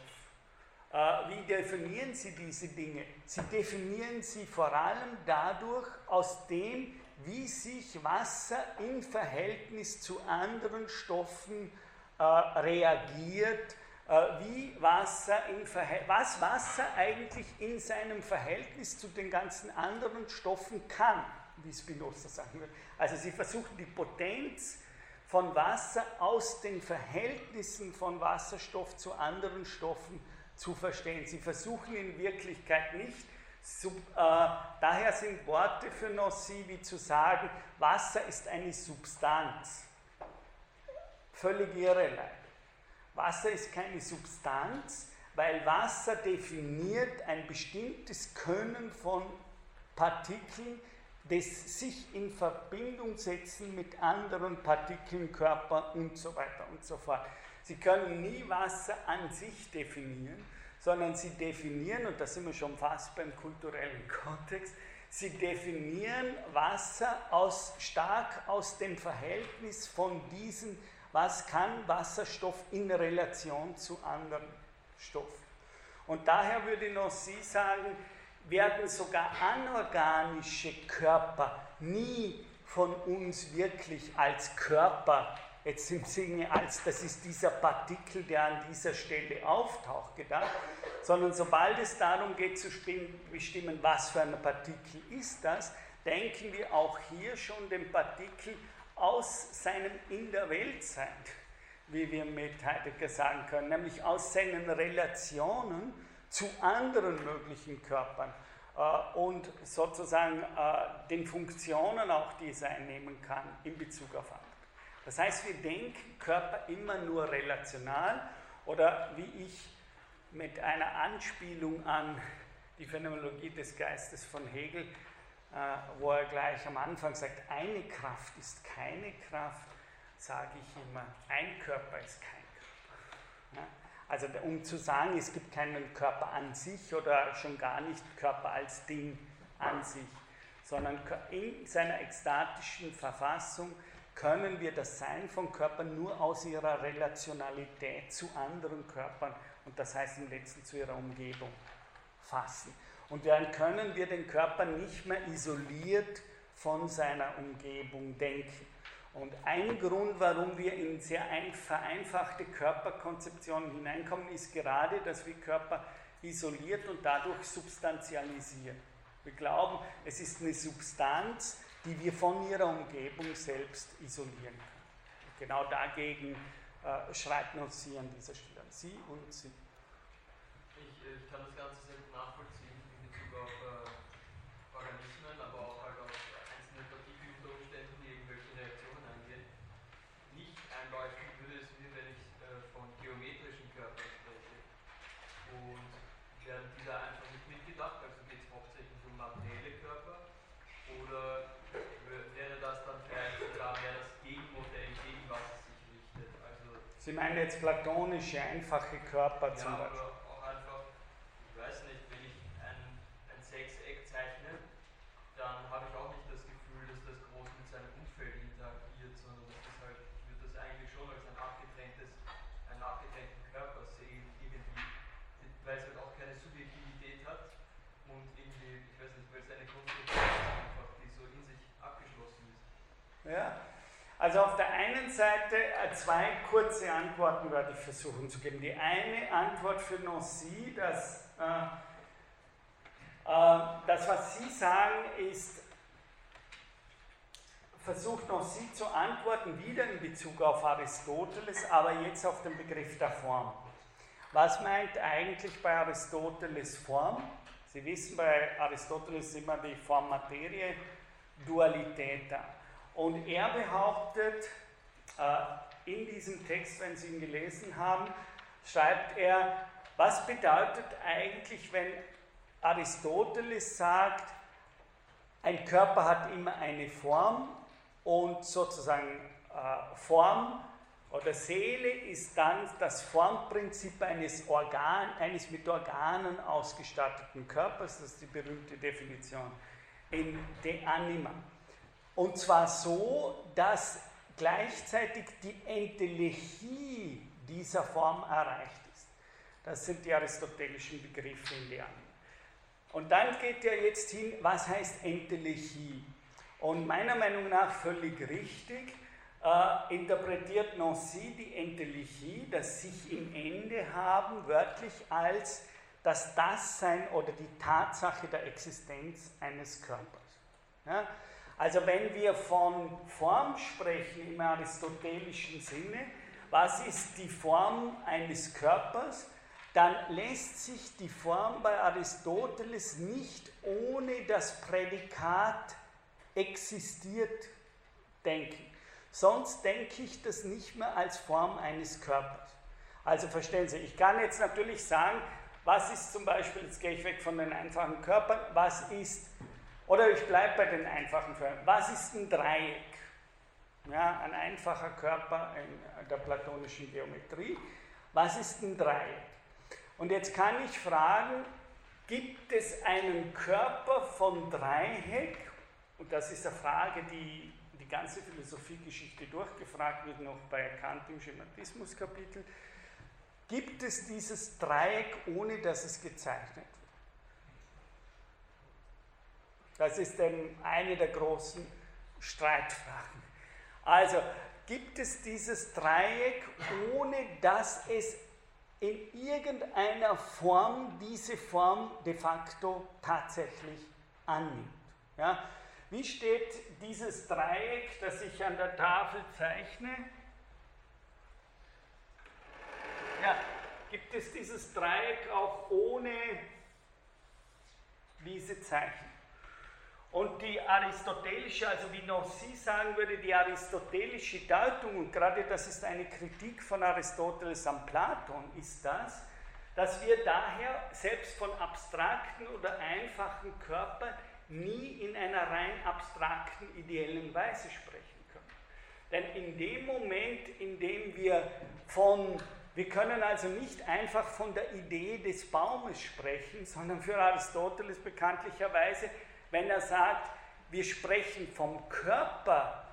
Äh, wie definieren Sie diese Dinge? Sie definieren sie vor allem dadurch, aus dem, wie sich Wasser im Verhältnis zu anderen Stoffen äh, reagiert, äh, wie Wasser was Wasser eigentlich in seinem Verhältnis zu den ganzen anderen Stoffen kann, wie Spinoza sagen würde. Also sie versuchen die Potenz von Wasser aus den Verhältnissen von Wasserstoff zu anderen Stoffen zu verstehen. Sie versuchen in Wirklichkeit nicht, sub, äh, daher sind Worte für Nossi wie zu sagen, Wasser ist eine Substanz. Völlig irrelevant. Wasser ist keine Substanz, weil Wasser definiert ein bestimmtes Können von Partikeln, des sich in Verbindung setzen mit anderen Partikeln, Körpern und so weiter und so fort. Sie können nie Wasser an sich definieren, sondern sie definieren, und da sind wir schon fast beim kulturellen Kontext, sie definieren Wasser aus, stark aus dem Verhältnis von diesen, was kann Wasserstoff in Relation zu anderen Stoffen. Und daher würde noch Sie sagen, werden sogar anorganische Körper nie von uns wirklich als Körper, jetzt im Sinne als das ist dieser Partikel, der an dieser Stelle auftaucht, gedacht, sondern sobald es darum geht zu bestimmen, was für ein Partikel ist das, denken wir auch hier schon den Partikel aus seinem In der Welt sein, wie wir mit Heidegger sagen können, nämlich aus seinen Relationen zu anderen möglichen Körpern äh, und sozusagen äh, den Funktionen auch, die es einnehmen kann in Bezug auf andere. Das heißt, wir denken Körper immer nur relational oder wie ich mit einer Anspielung an die Phänomenologie des Geistes von Hegel, äh, wo er gleich am Anfang sagt, eine Kraft ist keine Kraft, sage ich immer, ein Körper ist kein Körper. Also um zu sagen, es gibt keinen Körper an sich oder schon gar nicht Körper als Ding an sich, sondern in seiner ekstatischen Verfassung können wir das Sein von Körpern nur aus ihrer Relationalität zu anderen Körpern und das heißt im letzten zu ihrer Umgebung fassen. Und dann können wir den Körper nicht mehr isoliert von seiner Umgebung denken. Und ein Grund, warum wir in sehr vereinfachte Körperkonzeptionen hineinkommen, ist gerade, dass wir Körper isoliert und dadurch substantialisieren. Wir glauben, es ist eine Substanz, die wir von ihrer Umgebung selbst isolieren können. Und genau dagegen äh, schreibt uns Sie an dieser Stelle. Sie und Sie. Ich, äh, ich kann das Ganze sehr gut nachvollziehen in Bezug auf äh, Organismen, aber auch halt auf einzelne Partikel unter Umständen, die irgendwelche Reaktionen eingehen. Nicht einleuchten würde es mir, wenn ich äh, von geometrischen Körpern spreche. Und werden die da einfach nicht mitgedacht, also geht es hauptsächlich um materielle Körper oder wäre das dann vielleicht sogar mehr das Gegenmodell, gegen was es sich richtet? Also Sie meinen jetzt platonische, einfache Körper ja, zum Beispiel? aber auch einfach, ich weiß nicht, wenn ich ein, ein Sechseck zeichne, dann habe ich auch nicht das Gefühl, dass das groß mit seinem Umfeld interagiert, sondern dass das halt, ich würde das eigentlich schon als ein abgetrenntes, einen abgetrennten Körper sehen, irgendwie, weil es halt auch keine Subjektivität hat und irgendwie, ich weiß nicht, weil es eine Konstruktion ist einfach, die so in sich abgeschlossen ist. Ja, Also auf der einen Seite äh, zwei kurze Antworten werde ich versuchen zu geben. Die eine Antwort für Nancy, dass äh, äh, das, was Sie sagen, ist, versucht Nancy zu antworten, wieder in Bezug auf Aristoteles, aber jetzt auf den Begriff der Form. Was meint eigentlich bei Aristoteles Form? Sie wissen, bei Aristoteles ist immer die Form-Materie-Dualität da. Und er behauptet, äh, in diesem Text, wenn Sie ihn gelesen haben, schreibt er, was bedeutet eigentlich, wenn Aristoteles sagt, ein Körper hat immer eine Form und sozusagen äh, Form oder Seele ist dann das Formprinzip eines, Organ, eines mit Organen ausgestatteten Körpers, das ist die berühmte Definition in De Anima. Und zwar so, dass gleichzeitig die Entelechie dieser Form erreicht ist. Das sind die aristotelischen Begriffe in Anima. Und dann geht er jetzt hin, was heißt Entelechie? Und meiner Meinung nach völlig richtig äh, interpretiert Nancy die Entelechie, das sich im Ende haben, wörtlich als das Dasein oder die Tatsache der Existenz eines Körpers. Ja? Also wenn wir von Form sprechen im aristotelischen Sinne, was ist die Form eines Körpers? dann lässt sich die Form bei Aristoteles nicht ohne das Prädikat existiert denken. Sonst denke ich das nicht mehr als Form eines Körpers. Also verstehen Sie, ich kann jetzt natürlich sagen, was ist zum Beispiel, jetzt gehe ich weg von den einfachen Körpern, was ist, oder ich bleibe bei den einfachen Körpern, was ist ein Dreieck? Ja, ein einfacher Körper in der platonischen Geometrie. Was ist ein Dreieck? Und jetzt kann ich fragen, gibt es einen Körper von Dreieck? Und das ist eine Frage, die die ganze Philosophiegeschichte durchgefragt wird, noch bei Kant im Schematismus-Kapitel. Gibt es dieses Dreieck, ohne dass es gezeichnet wird? Das ist dann eine der großen Streitfragen. Also, gibt es dieses Dreieck, ohne dass es in irgendeiner Form diese Form de facto tatsächlich annimmt. Ja? Wie steht dieses Dreieck, das ich an der Tafel zeichne? Ja, gibt es dieses Dreieck auch ohne diese Zeichen? Und die aristotelische, also wie noch Sie sagen würde, die aristotelische Deutung, und gerade das ist eine Kritik von Aristoteles an Platon, ist das, dass wir daher selbst von abstrakten oder einfachen Körpern nie in einer rein abstrakten, ideellen Weise sprechen können. Denn in dem Moment, in dem wir von, wir können also nicht einfach von der Idee des Baumes sprechen, sondern für Aristoteles bekanntlicherweise wenn er sagt, wir sprechen vom Körper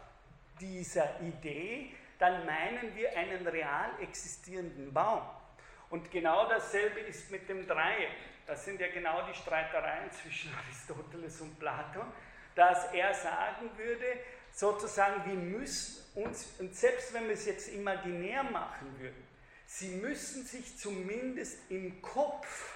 dieser Idee, dann meinen wir einen real existierenden Baum. Und genau dasselbe ist mit dem Dreieck. Das sind ja genau die Streitereien zwischen Aristoteles und Platon, dass er sagen würde, sozusagen, wir müssen uns, und selbst wenn wir es jetzt imaginär machen würden, sie müssen sich zumindest im Kopf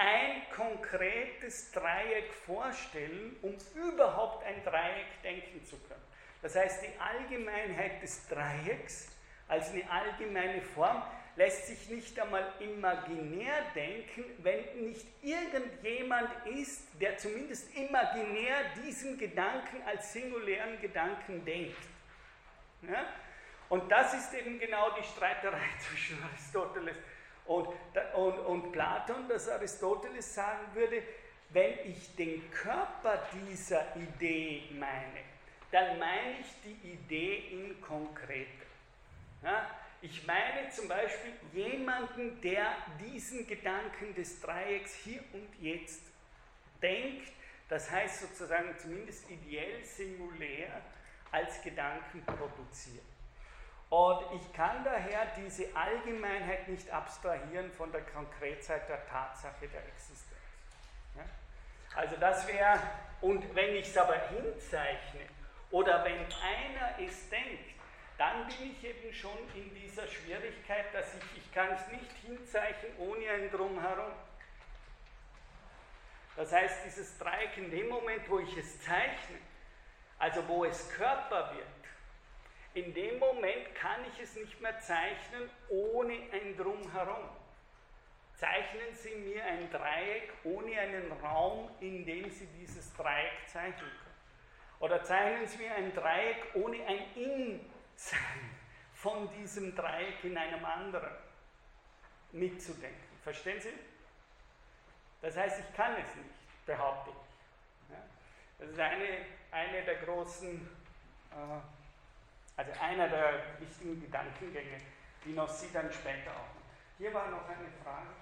ein konkretes Dreieck vorstellen, um überhaupt ein Dreieck denken zu können. Das heißt, die Allgemeinheit des Dreiecks als eine allgemeine Form lässt sich nicht einmal imaginär denken, wenn nicht irgendjemand ist, der zumindest imaginär diesen Gedanken als singulären Gedanken denkt. Ja? Und das ist eben genau die Streiterei zwischen Aristoteles und, und, und Platon, dass Aristoteles sagen würde, wenn ich den Körper dieser Idee meine, dann meine ich die Idee in konkrete. Ja? Ich meine zum Beispiel jemanden, der diesen Gedanken des Dreiecks hier und jetzt denkt, das heißt sozusagen zumindest ideell singulär als Gedanken produziert. Und ich kann daher diese Allgemeinheit nicht abstrahieren von der Konkretheit der Tatsache der Existenz. Ja? Also das wäre, und wenn ich es aber hinzeichne, Oder wenn einer es denkt, dann bin ich eben schon in dieser Schwierigkeit, dass ich, ich kann es nicht hinzeichnen ohne ein Drumherum. Das heißt, dieses Dreieck in dem Moment, wo ich es zeichne, also wo es Körper wird, in dem Moment kann ich es nicht mehr zeichnen ohne ein Drumherum. Zeichnen Sie mir ein Dreieck ohne einen Raum, in dem Sie dieses Dreieck zeichnen können. Oder zeichnen Sie mir ein Dreieck ohne ein In-Sein von diesem Dreieck in einem anderen mitzudenken. Verstehen Sie? Das heißt, ich kann es nicht, behaupte ich. Das ist eine, eine der großen, äh, also einer der wichtigen Gedankengänge, die noch Sie dann später auch. Hier war noch eine Frage.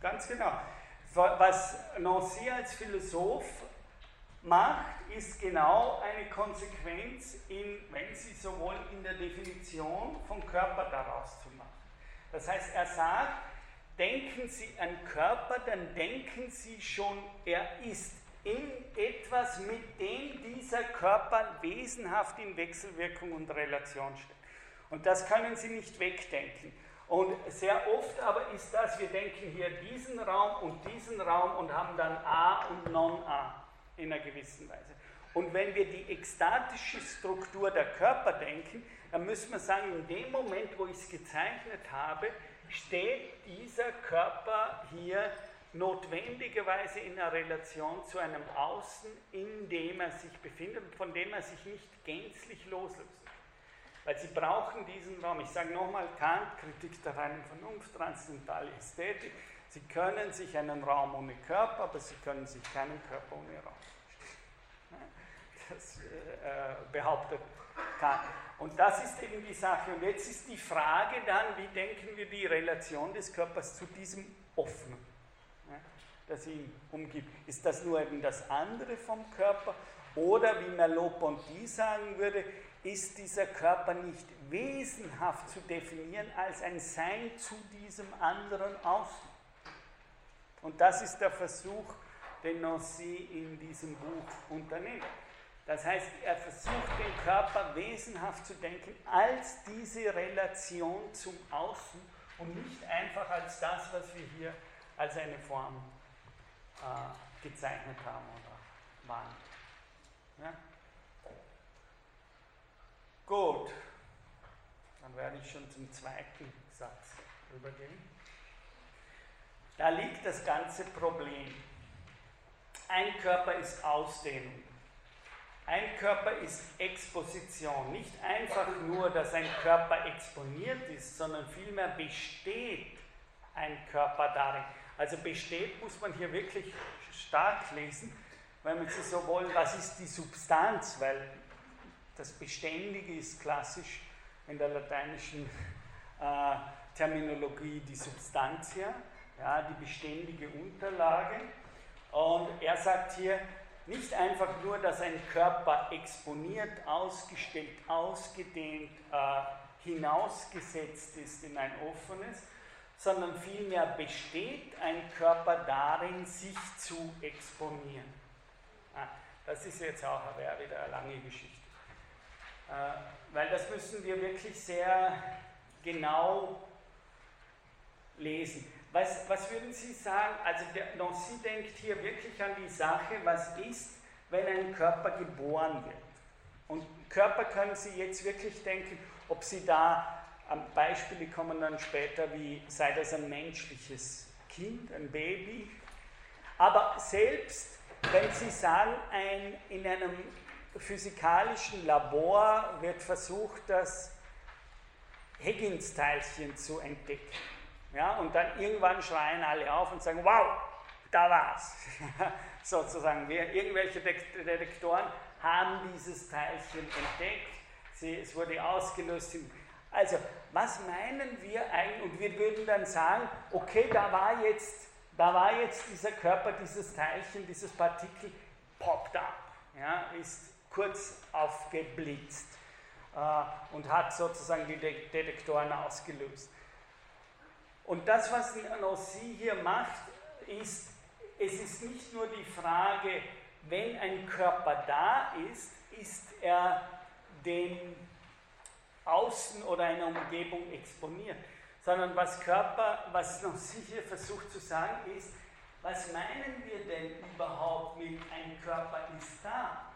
Ganz genau. Was Nancy als Philosoph macht, ist genau eine Konsequenz, in, wenn Sie so wollen, in der Definition vom Körper daraus zu machen. Das heißt, er sagt, denken Sie an Körper, dann denken Sie schon, er ist in etwas, mit dem dieser Körper wesenhaft in Wechselwirkung und Relation steht. Und das können Sie nicht wegdenken. Und sehr oft aber ist das, wir denken hier diesen Raum und diesen Raum und haben dann A und Non-A in einer gewissen Weise. Und wenn wir die ekstatische Struktur der Körper denken, dann müssen wir sagen, in dem Moment, wo ich es gezeichnet habe, steht dieser Körper hier notwendigerweise in einer Relation zu einem Außen, in dem er sich befindet von dem er sich nicht gänzlich loslöst. Weil sie brauchen diesen Raum. Ich sage nochmal, Kant, Kritik der reinen Vernunft, transzendentale Ästhetik. Sie können sich einen Raum ohne Körper, aber sie können sich keinen Körper ohne Raum. Das äh, behauptet Kant. Und das ist eben die Sache. Und jetzt ist die Frage dann, wie denken wir die Relation des Körpers zu diesem Offenen, ja, das ihn umgibt. Ist das nur eben das andere vom Körper? Oder wie Merleau-Ponty sagen würde, ist dieser Körper nicht wesenhaft zu definieren als ein Sein zu diesem anderen Außen. Und das ist der Versuch, den Nancy in diesem Buch unternimmt. Das heißt, er versucht den Körper wesenhaft zu denken als diese Relation zum Außen und nicht einfach als das, was wir hier als eine Form äh, gezeichnet haben oder waren. Ja? Gut, dann werde ich schon zum zweiten Satz übergehen. Da liegt das ganze Problem. Ein Körper ist Ausdehnung. Ein Körper ist Exposition. Nicht einfach nur, dass ein Körper exponiert ist, sondern vielmehr besteht ein Körper darin. Also besteht muss man hier wirklich stark lesen, wenn man so wollen, was ist die Substanz, weil das Beständige ist klassisch in der lateinischen äh, Terminologie die Substantia, ja, die beständige Unterlage. Und er sagt hier nicht einfach nur, dass ein Körper exponiert, ausgestellt, ausgedehnt, äh, hinausgesetzt ist in ein offenes, sondern vielmehr besteht ein Körper darin, sich zu exponieren. Ah, das ist jetzt auch wieder eine lange Geschichte. Äh, weil das müssen wir wirklich sehr genau lesen. Was, was würden Sie sagen? Also der Nancy denkt hier wirklich an die Sache, was ist, wenn ein Körper geboren wird. Und Körper können Sie jetzt wirklich denken, ob Sie da, Beispiele kommen dann später, wie sei das ein menschliches Kind, ein Baby. Aber selbst wenn Sie sagen, ein, in einem physikalischen Labor wird versucht, das Higgins-Teilchen zu entdecken. Ja, und dann irgendwann schreien alle auf und sagen, wow, da war's. Sozusagen, wir, irgendwelche Detektoren haben dieses Teilchen entdeckt, Sie, es wurde ausgelöst. Also, was meinen wir eigentlich? Und wir würden dann sagen, okay, da war jetzt, da war jetzt dieser Körper, dieses Teilchen, dieses Partikel, poppt up, ja, ist kurz aufgeblitzt äh, und hat sozusagen die De Detektoren ausgelöst. Und das, was Nancy hier macht, ist, es ist nicht nur die Frage, wenn ein Körper da ist, ist er dem Außen oder einer Umgebung exponiert, sondern was Körper, was Nancy hier versucht zu sagen, ist, was meinen wir denn überhaupt mit ein Körper ist da?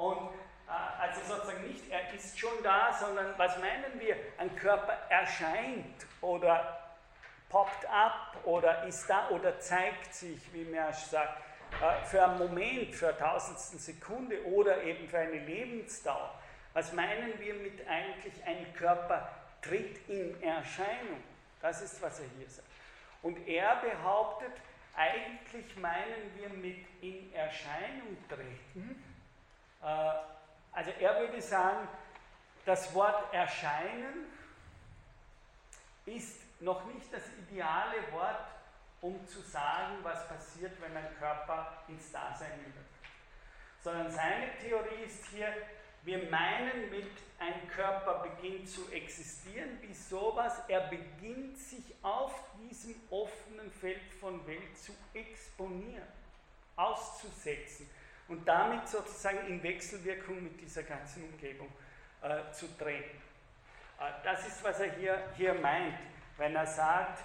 Und äh, also sozusagen nicht, er ist schon da, sondern was meinen wir, ein Körper erscheint oder poppt ab oder ist da oder zeigt sich, wie Mersch sagt, äh, für einen Moment, für eine tausendsten Sekunde oder eben für eine Lebensdauer. Was meinen wir mit eigentlich, ein Körper tritt in Erscheinung? Das ist, was er hier sagt. Und er behauptet, eigentlich meinen wir mit in Erscheinung treten. Äh, also er würde sagen, das Wort erscheinen ist noch nicht das ideale Wort, um zu sagen, was passiert, wenn ein Körper ins Dasein übertritt. Sondern seine Theorie ist hier, wir meinen mit, ein Körper beginnt zu existieren, wie sowas, er beginnt sich auf diesem offenen Feld von Welt zu exponieren, auszusetzen und damit sozusagen in Wechselwirkung mit dieser ganzen Umgebung äh, zu treten. Äh, das ist, was er hier, hier meint, wenn er sagt,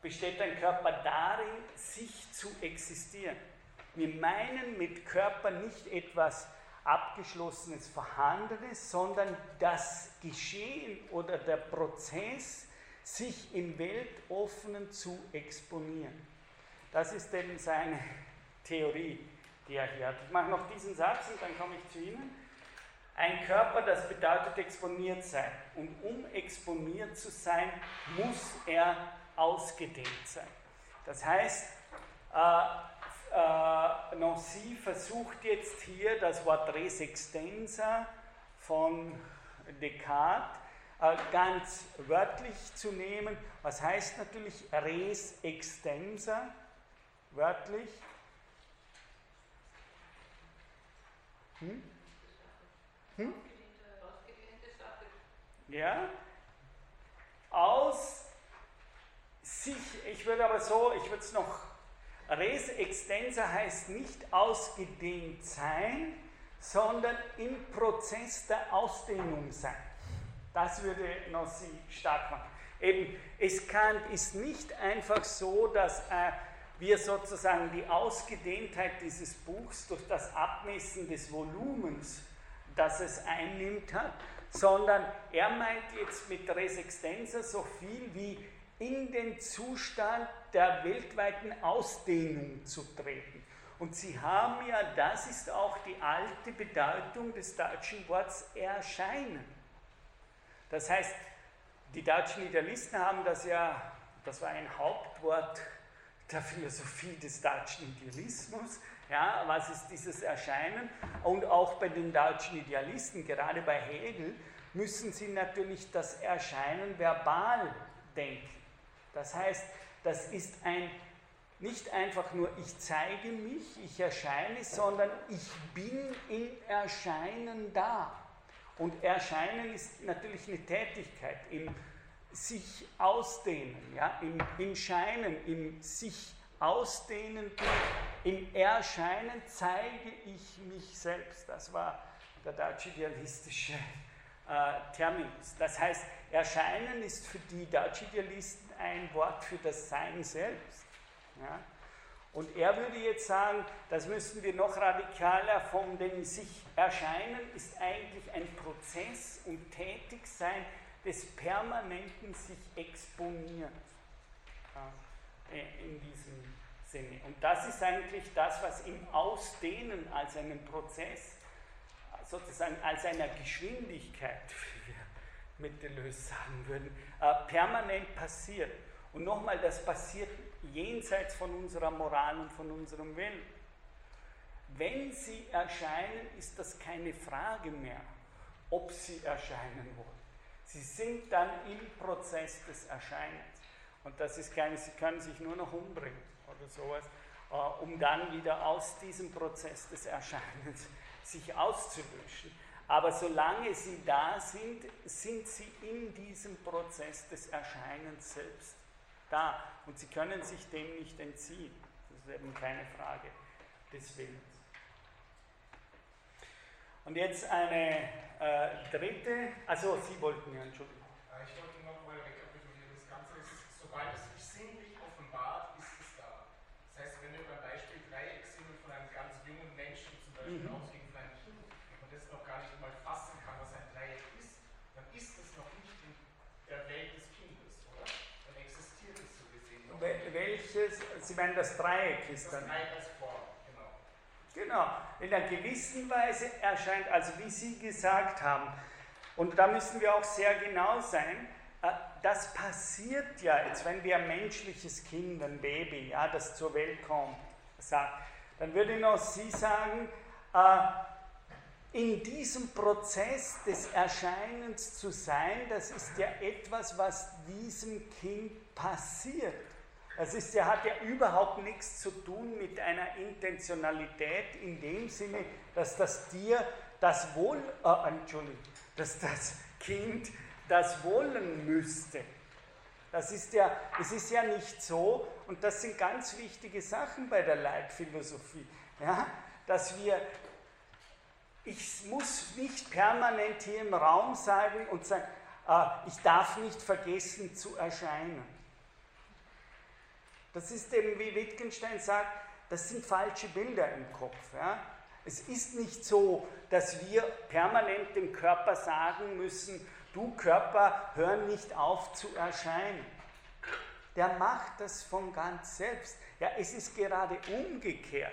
besteht ein Körper darin, sich zu existieren. Wir meinen mit Körper nicht etwas Abgeschlossenes, Vorhandenes, sondern das Geschehen oder der Prozess, sich im Weltoffenen zu exponieren. Das ist denn seine Theorie, die er hier hat. Ich mache noch diesen Satz und dann komme ich zu Ihnen. Ein Körper, das bedeutet exponiert sein. Und um exponiert zu sein, muss er ausgedehnt sein. Das heißt, äh, äh, Nancy versucht jetzt hier das Wort res extensa von Descartes äh, ganz wörtlich zu nehmen. Was heißt natürlich res extensa wörtlich? Hm? Hm? Ja? Aus sich, ich würde aber so, ich würde es noch, res extensa heißt nicht ausgedehnt sein, sondern im Prozess der Ausdehnung sein. Das würde noch sie stark machen. Eben, es kann, ist nicht einfach so, dass äh, wir sozusagen die Ausgedehntheit dieses Buchs durch das Abmessen des Volumens, das es einnimmt hat, sondern er meint jetzt mit Res extensa so viel wie in den Zustand der weltweiten Ausdehnung zu treten. Und Sie haben ja, das ist auch die alte Bedeutung des deutschen Wortes erscheinen. Das heißt, die deutschen Idealisten haben das ja, das war ein Hauptwort der Philosophie des deutschen Idealismus. Ja, was ist dieses Erscheinen? Und auch bei den deutschen Idealisten, gerade bei Hegel, müssen sie natürlich das Erscheinen verbal denken. Das heißt, das ist ein nicht einfach nur ich zeige mich, ich erscheine, sondern ich bin in Erscheinen da. Und Erscheinen ist natürlich eine Tätigkeit im sich ausdehnen, ja, im, im Scheinen, im sich ausdehnen, im Erscheinen zeige ich mich selbst. Das war der deutsche idealistische äh, Terminus. Das heißt, Erscheinen ist für die deutschen Idealisten ein Wort für das Sein selbst. Ja? Und er würde jetzt sagen, das müssen wir noch radikaler von dem sich erscheinen, ist eigentlich ein Prozess und Tätigsein des permanenten sich Exponierens. Ja, in diesem Sinne. Und das ist eigentlich das, was im Ausdehnen als einen Prozess, sozusagen als einer Geschwindigkeit, wie wir mit Deleuze sagen würden, äh, permanent passiert. Und nochmal, das passiert jenseits von unserer Moral und von unserem Willen. Wenn sie erscheinen, ist das keine Frage mehr, ob sie erscheinen wollen. Sie sind dann im Prozess des Erscheinens. Und das ist keine, sie können sich nur noch umbringen oder sowas, äh, um dann wieder aus diesem Prozess des Erscheinens sich auszulöschen. Aber solange sie da sind, sind sie in diesem Prozess des Erscheinens selbst da. Und sie können sich dem nicht entziehen. Das ist eben keine Frage des Willens. Und jetzt eine äh, dritte, also Sie wollten ja, Entschuldigung. Äh, ich wollte nochmal rekapitulieren. Das Ganze ist, sobald es sich sinnlich offenbart, ist es da. Das heißt, wenn wir beim Beispiel Dreieckshimmel von einem ganz jungen Menschen zum Beispiel mhm. ausgehen von einem Kind und das noch gar nicht einmal fassen kann, was ein Dreieck ist, dann ist es noch nicht in der Welt des Kindes, oder? Dann existiert es so gesehen noch. Welches, Sie meinen das Dreieck ist das dann? Dreieck. Genau, in einer gewissen Weise erscheint, also wie Sie gesagt haben, und da müssen wir auch sehr genau sein, äh, das passiert ja jetzt, wenn wir ein menschliches Kind, ein Baby, ja, das zur Welt kommt, sagt, dann würde noch Sie sagen, äh, in diesem Prozess des Erscheinens zu sein, das ist ja etwas, was diesem Kind passiert. Das ist, er hat ja überhaupt nichts zu tun mit einer Intentionalität in dem Sinne, dass das Tier das Wohl, äh, Entschuldigung, dass das Kind das wollen müsste. Das ist ja, es ist ja nicht so, und das sind ganz wichtige Sachen bei der Leitphilosophie, ja, dass wir, ich muss nicht permanent hier im Raum sagen und sagen, äh, ich darf nicht vergessen zu erscheinen. Das ist eben, wie Wittgenstein sagt, das sind falsche Bilder im Kopf. Ja? Es ist nicht so, dass wir permanent dem Körper sagen müssen, du Körper, hör nicht auf zu erscheinen. Der macht das von ganz selbst. Ja, es ist gerade umgekehrt.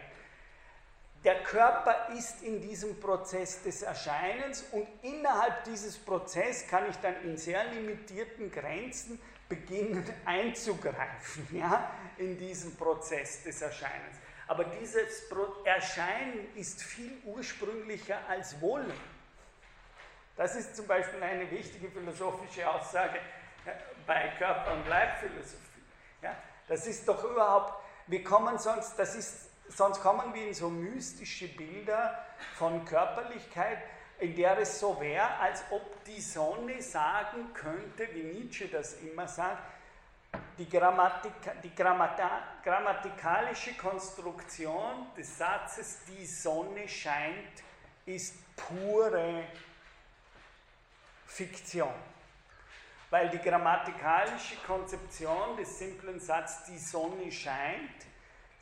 Der Körper ist in diesem Prozess des Erscheinens und innerhalb dieses Prozesses kann ich dann in sehr limitierten Grenzen beginnen einzugreifen ja, in diesen Prozess des Erscheinens. Aber dieses Erscheinen ist viel ursprünglicher als Wollen. Das ist zum Beispiel eine wichtige philosophische Aussage bei Körper- und Leibphilosophie. Ja, das ist doch überhaupt, wir kommen sonst, das ist, sonst kommen wir in so mystische Bilder von Körperlichkeit, in der es so wäre, als ob die Sonne sagen könnte, wie Nietzsche das immer sagt, die, Grammatik, die Grammata, grammatikalische Konstruktion des Satzes, die Sonne scheint, ist pure Fiktion. Weil die grammatikalische Konzeption des simplen Satzes, die Sonne scheint,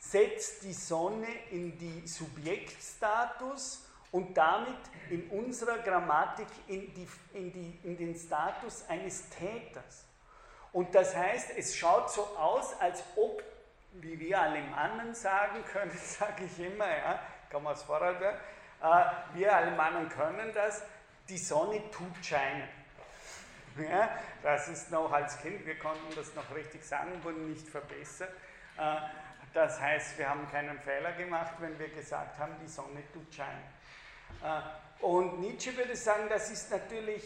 setzt die Sonne in die Subjektstatus und damit in unserer Grammatik in, die, in, die, in den Status eines Täters. Und das heißt, es schaut so aus, als ob, wie wir Alemannen sagen können, sage ich immer, ja, kann man es Vorarlberg, äh, wir Alemannen können das, die Sonne tut scheinen. Ja, das ist noch als Kind, wir konnten das noch richtig sagen, wurden nicht verbessert. Äh, das heißt, wir haben keinen Fehler gemacht, wenn wir gesagt haben, die Sonne tut scheinen. Äh, und Nietzsche würde sagen, das ist natürlich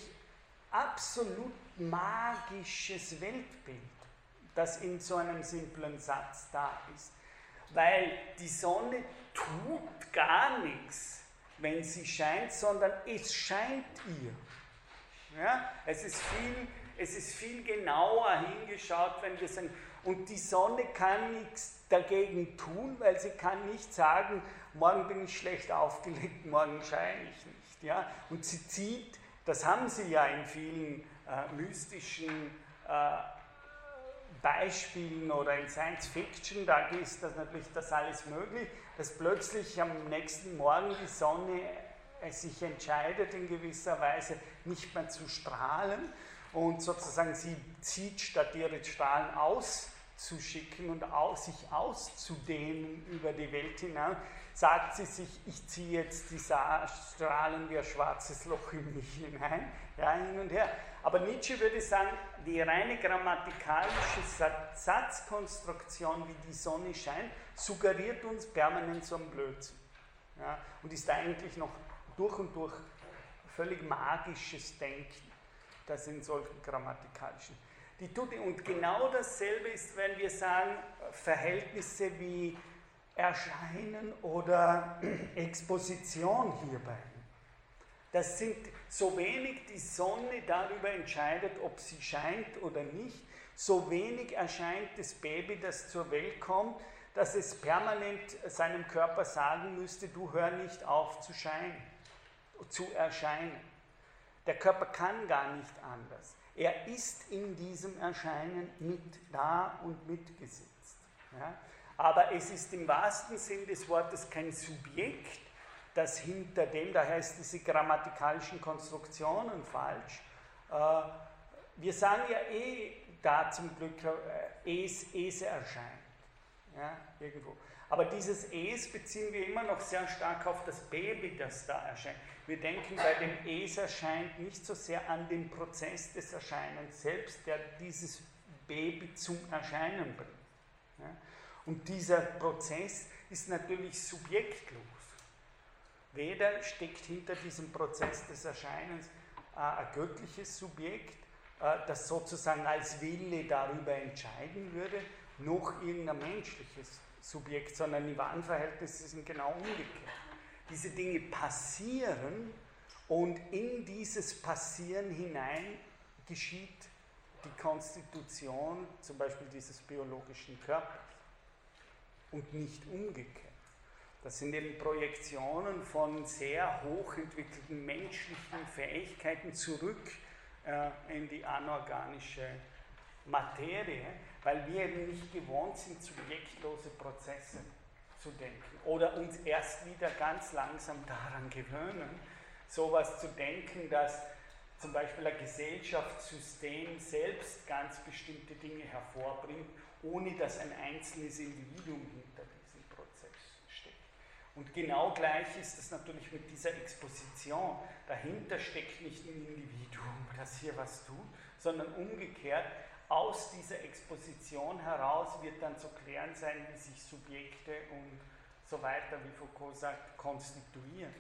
absolut magisches Weltbild, das in so einem simplen Satz da ist. Weil die Sonne tut gar nichts, wenn sie scheint, sondern es scheint ihr. Ja? Es, ist viel, es ist viel genauer hingeschaut, wenn wir sagen, und die Sonne kann nichts dagegen tun, weil sie kann nicht sagen, morgen bin ich schlecht aufgelegt, morgen scheine ich nicht. Ja? Und sie zieht, das haben sie ja in vielen äh, mystischen äh, Beispielen oder in Science Fiction, da ist das natürlich das alles möglich, dass plötzlich am nächsten Morgen die Sonne äh, sich entscheidet in gewisser Weise nicht mehr zu strahlen und sozusagen sie zieht statt ihre Strahlen aus auszuschicken und aus, sich auszudehnen über die Welt hinaus, sagt sie sich, ich ziehe jetzt die Strahlen wie ein schwarzes Loch in mich hinein, ja, hin und her. Aber Nietzsche würde sagen, die reine grammatikalische Satzkonstruktion, wie die Sonne scheint, suggeriert uns permanent so einen Blödsinn. Ja, und ist eigentlich noch durch und durch völlig magisches Denken, das in solchen grammatikalischen. Die tut, und genau dasselbe ist, wenn wir sagen, Verhältnisse wie Erscheinen oder Exposition hierbei. Das sind so wenig die Sonne darüber entscheidet, ob sie scheint oder nicht, so wenig erscheint das Baby, das zur Welt kommt, dass es permanent seinem Körper sagen müsste, du hör nicht auf zu scheinen, zu erscheinen. Der Körper kann gar nicht anders. Er ist in diesem Erscheinen mit da und mitgesetzt. Ja? Aber es ist im wahrsten Sinn des Wortes kein Subjekt, das hinter dem, daher ist diese grammatikalischen Konstruktionen falsch. Äh, wir sagen ja eh da zum Glück, äh, es, es erscheint. Ja, irgendwo. Aber dieses Es beziehen wir immer noch sehr stark auf das Baby, das da erscheint. Wir denken bei dem Es erscheint nicht so sehr an den Prozess des Erscheinens selbst, der dieses Baby zum Erscheinen bringt. Ja? Und dieser Prozess ist natürlich subjektlos. Weder steckt hinter diesem Prozess des Erscheinens äh, ein göttliches Subjekt, äh, das sozusagen als Wille darüber entscheiden würde, noch irgendein menschliches Subjekt, sondern die Warenverhältnisse sind genau umgekehrt. Diese Dinge passieren und in dieses Passieren hinein geschieht die Konstitution zum Beispiel dieses biologischen Körpers und nicht umgekehrt. Das sind eben Projektionen von sehr hochentwickelten menschlichen Fähigkeiten zurück äh, in die anorganische Materie, weil wir eben nicht gewohnt sind, subjektlose Prozesse zu denken oder uns erst wieder ganz langsam daran gewöhnen, sowas zu denken, dass zum Beispiel ein Gesellschaftssystem selbst ganz bestimmte Dinge hervorbringt ohne dass ein einzelnes Individuum hinter diesem Prozess steckt. Und genau gleich ist es natürlich mit dieser Exposition. Dahinter steckt nicht ein Individuum, das hier was tut, sondern umgekehrt, aus dieser Exposition heraus wird dann zu klären sein, wie sich Subjekte und so weiter, wie Foucault sagt, konstituieren,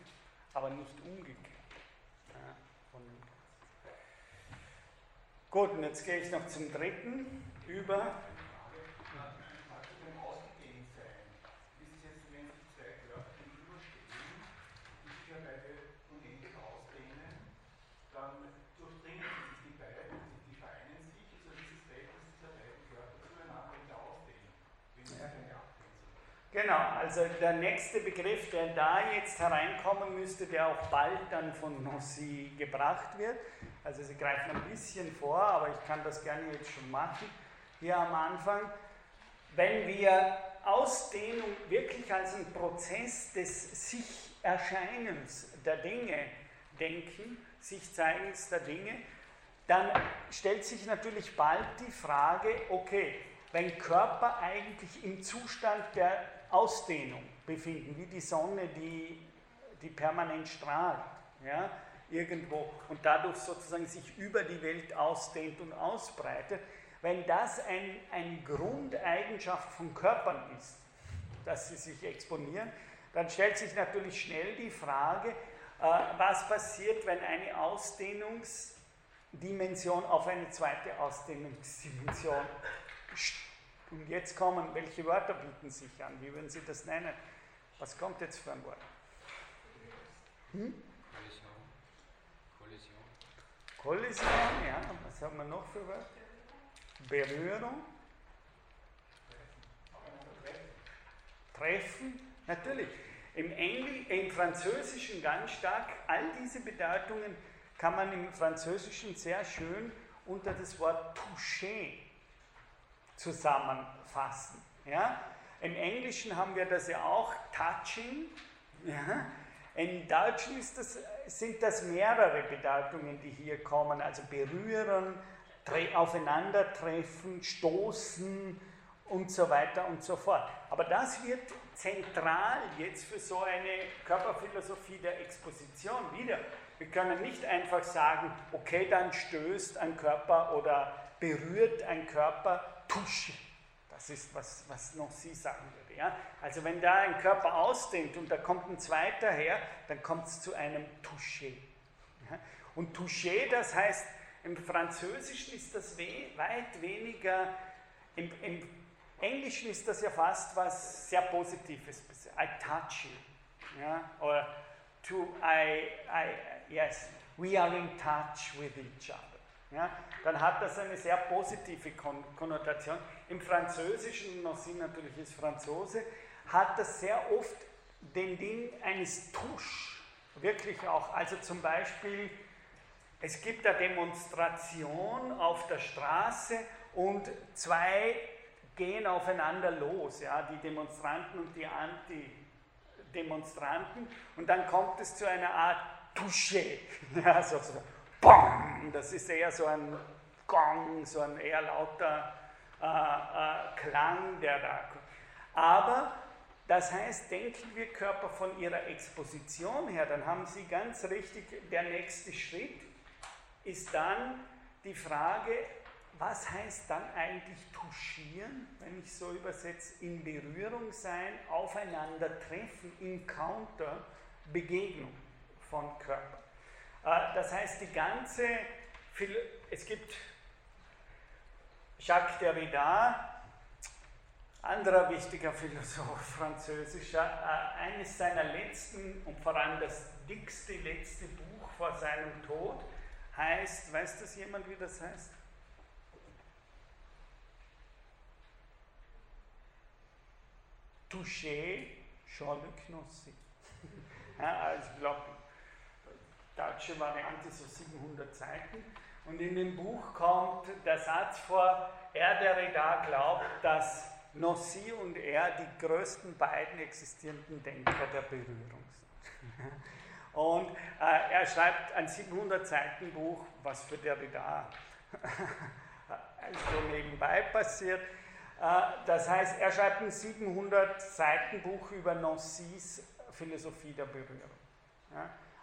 aber nicht umgekehrt. Ja, Gut, und jetzt gehe ich noch zum dritten über Genau, also der nächste Begriff, der da jetzt hereinkommen müsste, der auch bald dann von Nossi gebracht wird. Also Sie greifen ein bisschen vor, aber ich kann das gerne jetzt schon machen. Hier am Anfang, wenn wir Ausdehnung wirklich als einen Prozess des Sich-Erscheinens der Dinge denken, Sich-Zeigens der Dinge, dann stellt sich natürlich bald die Frage, okay, wenn Körper eigentlich im Zustand der Ausdehnung befinden, wie die Sonne, die, die permanent strahlt, ja, irgendwo und dadurch sozusagen sich über die Welt ausdehnt und ausbreitet, wenn das ein, eine Grundeigenschaft von Körpern ist, dass sie sich exponieren, dann stellt sich natürlich schnell die Frage, äh, was passiert, wenn eine Ausdehnungsdimension auf eine zweite Ausdehnungsdimension und jetzt kommen, welche Wörter bieten sich an? Wie würden Sie das nennen? Was kommt jetzt für ein Wort? Hm? Kollision. Kollision. Kollision, ja. Was haben wir noch für Wörter? Berührung. Treffen, natürlich. Im, Engl Im Französischen ganz stark, all diese Bedeutungen kann man im Französischen sehr schön unter das Wort toucher zusammenfassen. Ja? Im Englischen haben wir das ja auch, touching. Ja? Im Deutschen das, sind das mehrere Bedeutungen, die hier kommen, also berühren, aufeinandertreffen, stoßen und so weiter und so fort. Aber das wird zentral jetzt für so eine Körperphilosophie der Exposition wieder. Wir können nicht einfach sagen, okay, dann stößt ein Körper oder berührt ein Körper, Tusche. Das ist, was, was Sie sagen würde. Ja? Also wenn da ein Körper ausdehnt und da kommt ein zweiter her, dann kommt es zu einem Touché. Ja? Und Touché, das heißt, im Französischen ist das weit weniger, im, im Englischen ist das ja fast was sehr Positives. I touch you. Ja? Oder to, I, I, yes, we are in touch with each other. Ja? Dann hat das eine sehr positive Konnotation. Im Französischen, Nossi natürlich ist Franzose, hat das sehr oft den Ding eines Tusch. Wirklich auch. Also zum Beispiel, es gibt eine Demonstration auf der Straße und zwei gehen aufeinander los, ja, die Demonstranten und die Anti-Demonstranten. Und dann kommt es zu einer Art Touché. Ja, so, so, BOM! Das ist eher so ein Gong, so ein eher lauter äh, äh, Klang, der da kommt. Aber das heißt, denken wir Körper von ihrer Exposition her, dann haben Sie ganz richtig, der nächste Schritt ist dann die Frage, was heißt dann eigentlich touchieren, wenn ich so übersetze, in Berührung sein, aufeinandertreffen, Encounter, Begegnung von Körper. Äh, das heißt, die ganze, es gibt Jacques Derrida, anderer wichtiger Philosoph, französischer, äh, eines seiner letzten und vor allem das dickste letzte Buch vor seinem Tod heißt, weiß das jemand, wie das heißt? Touché Jean Le Knossi. ja, also ich deutsche Variante so 700 Seiten. Und in dem Buch kommt der Satz vor, er, der da glaubt, dass Nossi und er die größten beiden existierenden Denker der Berührung sind. Und äh, er schreibt ein 700 Seiten Buch, was für Derrida so nebenbei passiert. Äh, das heißt, er schreibt ein 700 Seiten Buch über Nossys Philosophie der Berührung.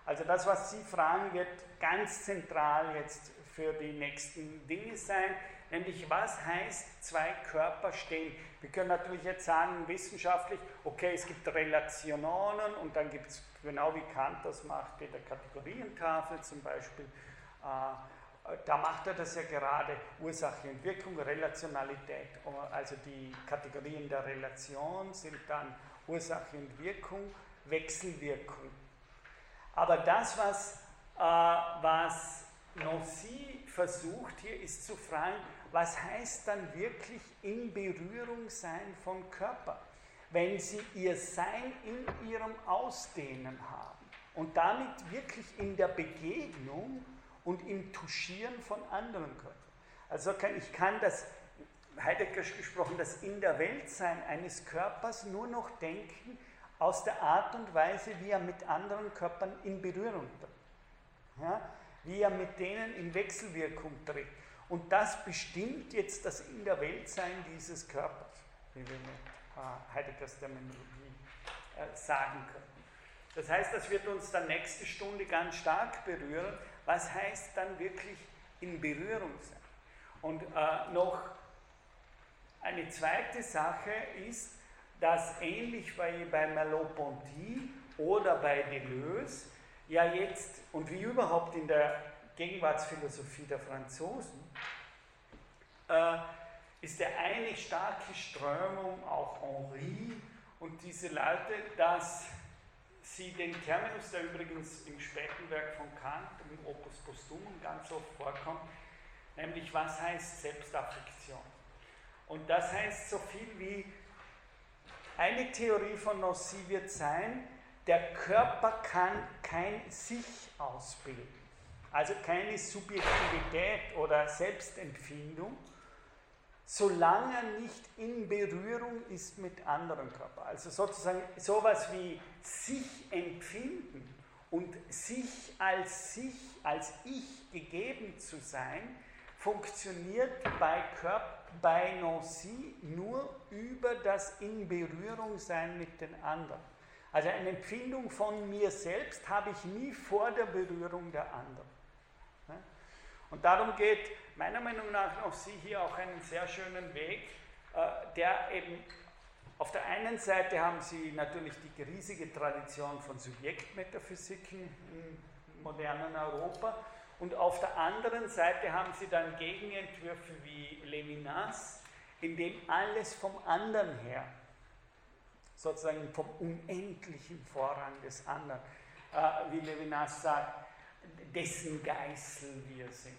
Also das, was Sie fragen, wird ganz zentral jetzt für die nächsten Dinge sein, nämlich was heißt zwei Körper stehen. Wir können natürlich jetzt sagen, wissenschaftlich, okay, es gibt Relationen und dann gibt es, genau wie Kant das macht, mit der Kategorientafel zum Beispiel, äh, da macht er das ja gerade, Ursache und Wirkung, Relationalität. Also die Kategorien der Relation sind dann Ursache und Wirkung, Wechselwirkung. Aber das, was, äh, was Nancy versucht hier, ist zu fragen, was heißt dann wirklich in Berührung sein von Körper, wenn sie ihr Sein in ihrem Ausdehnen haben und damit wirklich in der Begegnung und im Touchieren von anderen Körpern. Also ich kann das, Heidegger gesprochen, das in der Weltsein eines Körpers nur noch denken aus der Art und Weise, wie er mit anderen Körpern in Berührung tritt. Ja? Wie er mit denen in Wechselwirkung tritt. Und das bestimmt jetzt das in der Weltsein dieses Körpers, wie wir mit äh, Heideggers Terminologie äh, sagen können. Das heißt, das wird uns dann nächste Stunde ganz stark berühren. Was heißt dann wirklich in Berührung sein? Und äh, noch eine zweite Sache ist, dass ähnlich wie bei Merleau-Ponty oder bei Deleuze ja jetzt und wie überhaupt in der Gegenwartsphilosophie der Franzosen äh, ist der eine starke Strömung auch Henri und diese Leute, dass sie den Terminus, der übrigens im späten Werk von Kant, im Opus Posthumum ganz oft vorkommt, nämlich was heißt Selbstaffektion. Und das heißt so viel wie, eine Theorie von Nossi wird sein, der Körper kann kein Sich ausbilden, also keine Subjektivität oder Selbstempfindung, solange er nicht in Berührung ist mit anderen Körpern. Also sozusagen sowas wie sich empfinden und sich als sich, als ich gegeben zu sein, funktioniert bei, Körper, bei Nancy nur über das in Berührung sein mit den anderen. Also eine Empfindung von mir selbst habe ich nie vor der Berührung der anderen. Und darum geht meiner Meinung nach noch Sie hier auch einen sehr schönen Weg, äh, der eben auf der einen Seite haben Sie natürlich die riesige Tradition von Subjektmetaphysiken im modernen Europa und auf der anderen Seite haben Sie dann Gegenentwürfe wie Levinas, in dem alles vom anderen her, sozusagen vom unendlichen Vorrang des anderen, äh, wie Levinas sagt, dessen Geißel wir sind.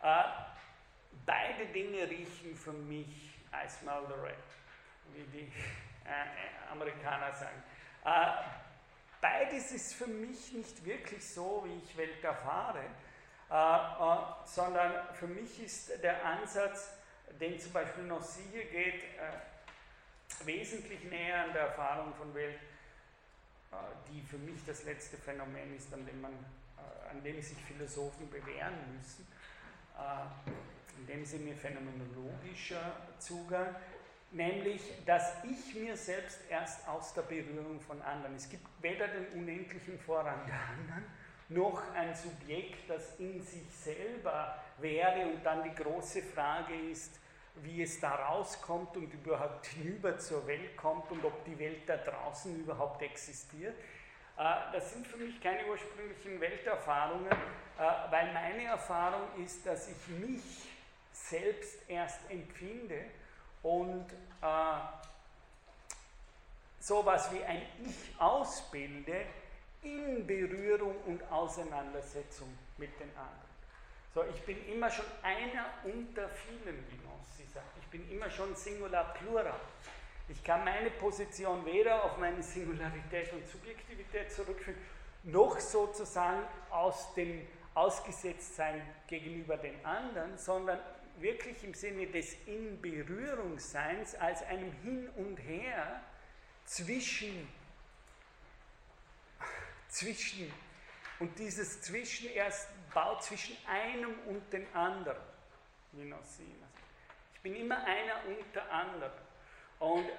Äh, beide Dinge riechen für mich als Murderer, wie die äh, Amerikaner sagen. Äh, beides ist für mich nicht wirklich so, wie ich Welt erfahre, äh, äh, sondern für mich ist der Ansatz, den zum Beispiel noch Sie hier geht, äh, wesentlich näher an der Erfahrung von Welt, die für mich das letzte Phänomen ist, an dem, man, an dem sich Philosophen bewähren müssen. In dem Sinne phänomenologischer Zugang, nämlich, dass ich mir selbst erst aus der Berührung von anderen, es gibt weder den unendlichen Vorrang der anderen, noch ein Subjekt, das in sich selber wäre und dann die große Frage ist, wie es da rauskommt und überhaupt hinüber zur Welt kommt und ob die Welt da draußen überhaupt existiert. Äh, das sind für mich keine ursprünglichen Welterfahrungen, äh, weil meine Erfahrung ist, dass ich mich selbst erst empfinde und äh, sowas wie ein Ich ausbilde in Berührung und Auseinandersetzung mit den anderen. So, ich bin immer schon einer unter vielen, wie Nossi sagt. Ich bin immer schon Singular Plural. Ich kann meine Position weder auf meine Singularität und Subjektivität zurückführen, noch sozusagen aus dem Ausgesetztsein gegenüber den anderen, sondern wirklich im Sinne des In Berührungsseins als einem Hin und Her zwischen, zwischen und dieses Zwischen erst baut zwischen einem und den anderen. Ich bin immer einer unter anderen. Und äh,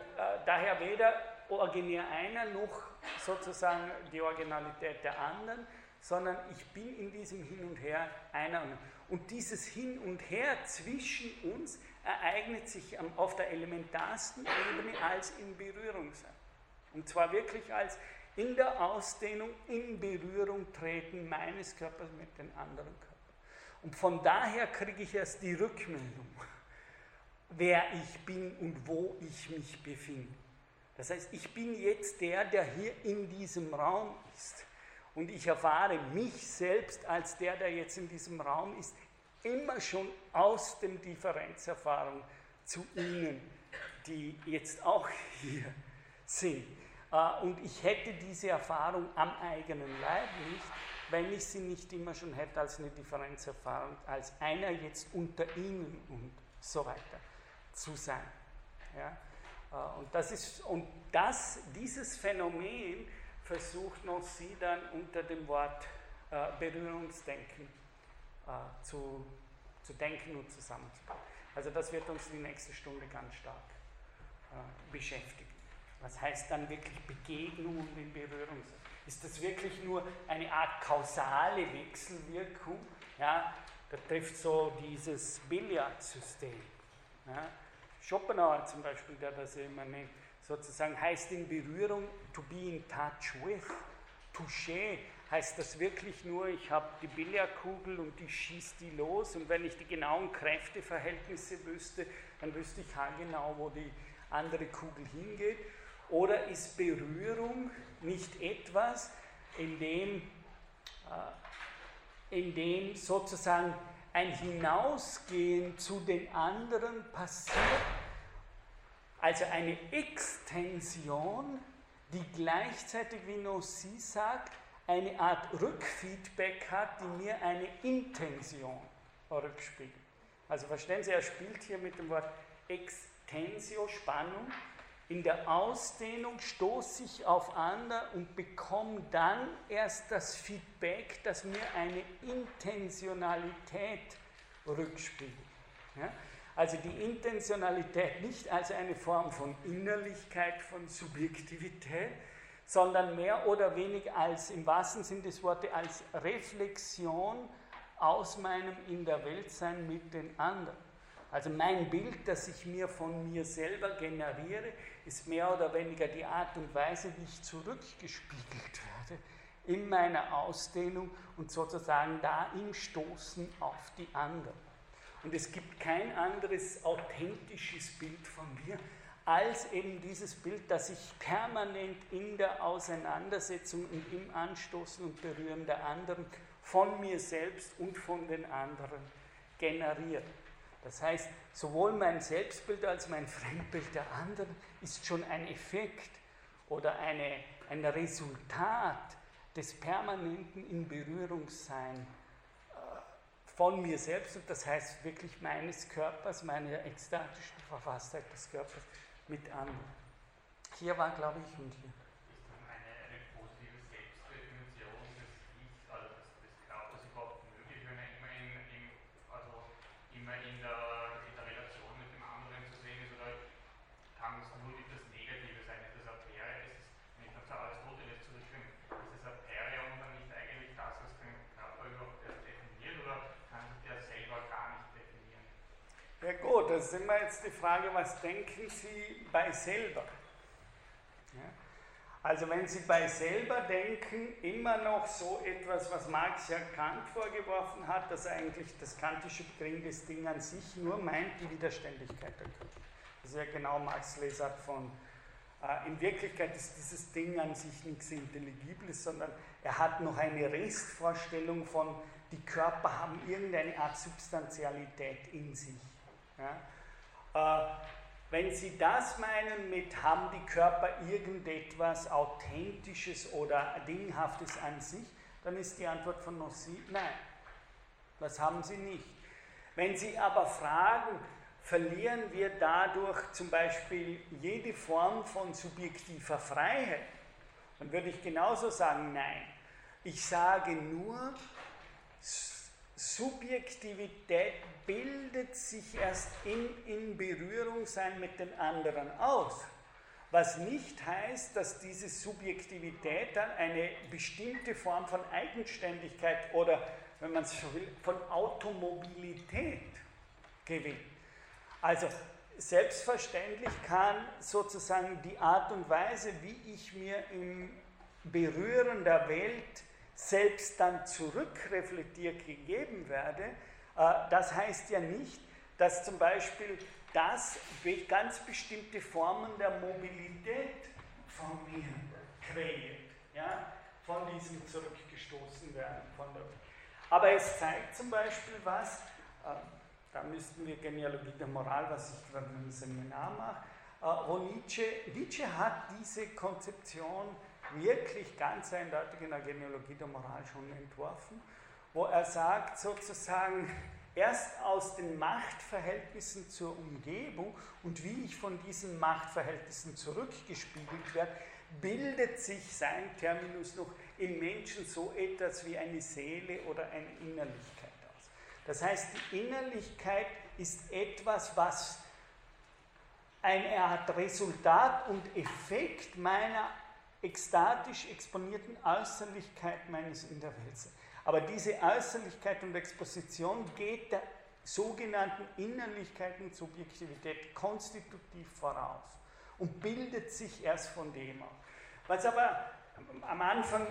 daher weder originär einer noch sozusagen die Originalität der anderen, sondern ich bin in diesem Hin und Her einer. Und dieses Hin und Her zwischen uns ereignet sich auf der elementarsten Ebene als in Berührung sein. Und zwar wirklich als in der Ausdehnung in Berührung treten meines Körpers mit den anderen Körpern. Und von daher kriege ich erst die Rückmeldung wer ich bin und wo ich mich befinde. Das heißt, ich bin jetzt der, der hier in diesem Raum ist. Und ich erfahre mich selbst als der, der jetzt in diesem Raum ist, immer schon aus dem Differenzerfahrung zu Ihnen, die jetzt auch hier sind. Äh, und ich hätte diese Erfahrung am eigenen Leib nicht, wenn ich sie nicht immer schon hätte als eine Differenzerfahrung, als einer jetzt unter Ihnen und so weiter zu sein. Ja? Äh, und, das ist, und das, dieses Phänomen versucht noch sie dann unter dem Wort äh, Berührungsdenken zu, zu denken und zusammenzubauen. Also das wird uns die nächste Stunde ganz stark beschäftigen. Was heißt dann wirklich Begegnung und in Berührung? Ist das wirklich nur eine Art kausale Wechselwirkung? Ja, da trifft so dieses Billardsystem. Ja, Schopenhauer zum Beispiel, der das immer nennt, sozusagen heißt in Berührung to be in touch with. Touché heißt das wirklich nur, ich habe die Billardkugel und ich schieße die los und wenn ich die genauen Kräfteverhältnisse wüsste, dann wüsste ich genau, wo die andere Kugel hingeht. Oder ist Berührung nicht etwas, in dem, äh, in dem sozusagen ein Hinausgehen zu den anderen passiert, also eine Extension, die gleichzeitig, wie Nossi sagt, eine Art Rückfeedback hat, die mir eine Intention rückspiegelt. Also verstehen Sie, er spielt hier mit dem Wort Extensio, Spannung. In der Ausdehnung stoße ich auf andere und bekomme dann erst das Feedback, das mir eine Intentionalität rückspiegelt. Ja? Also die Intentionalität nicht als eine Form von Innerlichkeit, von Subjektivität, sondern mehr oder weniger als, im wahrsten Sinne des Wortes, als Reflexion aus meinem In der Welt sein mit den anderen. Also mein Bild, das ich mir von mir selber generiere, ist mehr oder weniger die Art und Weise, wie ich zurückgespiegelt werde in meiner Ausdehnung und sozusagen da im Stoßen auf die anderen. Und es gibt kein anderes authentisches Bild von mir, als eben dieses Bild, das ich permanent in der Auseinandersetzung und im Anstoßen und Berühren der anderen von mir selbst und von den anderen generiere. Das heißt, sowohl mein Selbstbild als mein Fremdbild der anderen ist schon ein Effekt oder eine, ein Resultat des permanenten in Berührungssein äh, von mir selbst und das heißt wirklich meines Körpers, meiner ekstatischen Verfasstheit des Körpers mit anderen. Hier war, glaube ich, und hier. Da sind wir jetzt die Frage, was denken Sie bei selber? Ja? Also wenn Sie bei selber denken, immer noch so etwas, was Marx ja Kant vorgeworfen hat, dass eigentlich das kantische Begriff des Ding an sich nur meint die Widerständigkeit der Körper. Das ist ja genau Marx Lesart von, äh, in Wirklichkeit ist dieses Ding an sich nichts Intelligibles, sondern er hat noch eine Restvorstellung von, die Körper haben irgendeine Art Substantialität in sich. Ja? Äh, wenn Sie das meinen mit, haben die Körper irgendetwas Authentisches oder Dinghaftes an sich, dann ist die Antwort von Nossi nein. Das haben sie nicht. Wenn Sie aber fragen, verlieren wir dadurch zum Beispiel jede Form von subjektiver Freiheit, dann würde ich genauso sagen, nein. Ich sage nur, Subjektivität bildet sich erst im in Berührung sein mit den anderen aus. Was nicht heißt, dass diese Subjektivität dann eine bestimmte Form von Eigenständigkeit oder, wenn man es so will, von Automobilität gewinnt. Also selbstverständlich kann sozusagen die Art und Weise, wie ich mir im Berühren der Welt selbst dann zurückreflektiert gegeben werde, äh, das heißt ja nicht, dass zum Beispiel das ganz bestimmte Formen der Mobilität von mir kreiert, ja, von diesem zurückgestoßen werden. Aber es zeigt zum Beispiel was, äh, da müssten wir Genealogie der Moral, was ich gerade im Seminar mache, äh, wo Nietzsche, Nietzsche hat diese Konzeption wirklich ganz eindeutig in der Genealogie der Moral schon entworfen, wo er sagt sozusagen, erst aus den Machtverhältnissen zur Umgebung und wie ich von diesen Machtverhältnissen zurückgespiegelt werde, bildet sich sein Terminus noch im Menschen so etwas wie eine Seele oder eine Innerlichkeit aus. Das heißt, die Innerlichkeit ist etwas, was eine Art Resultat und Effekt meiner ekstatisch exponierten Äußerlichkeit meines In der Welt sein. Aber diese Äußerlichkeit und Exposition geht der sogenannten Innerlichkeit und Subjektivität konstitutiv voraus und bildet sich erst von dem auf. Was aber am Anfang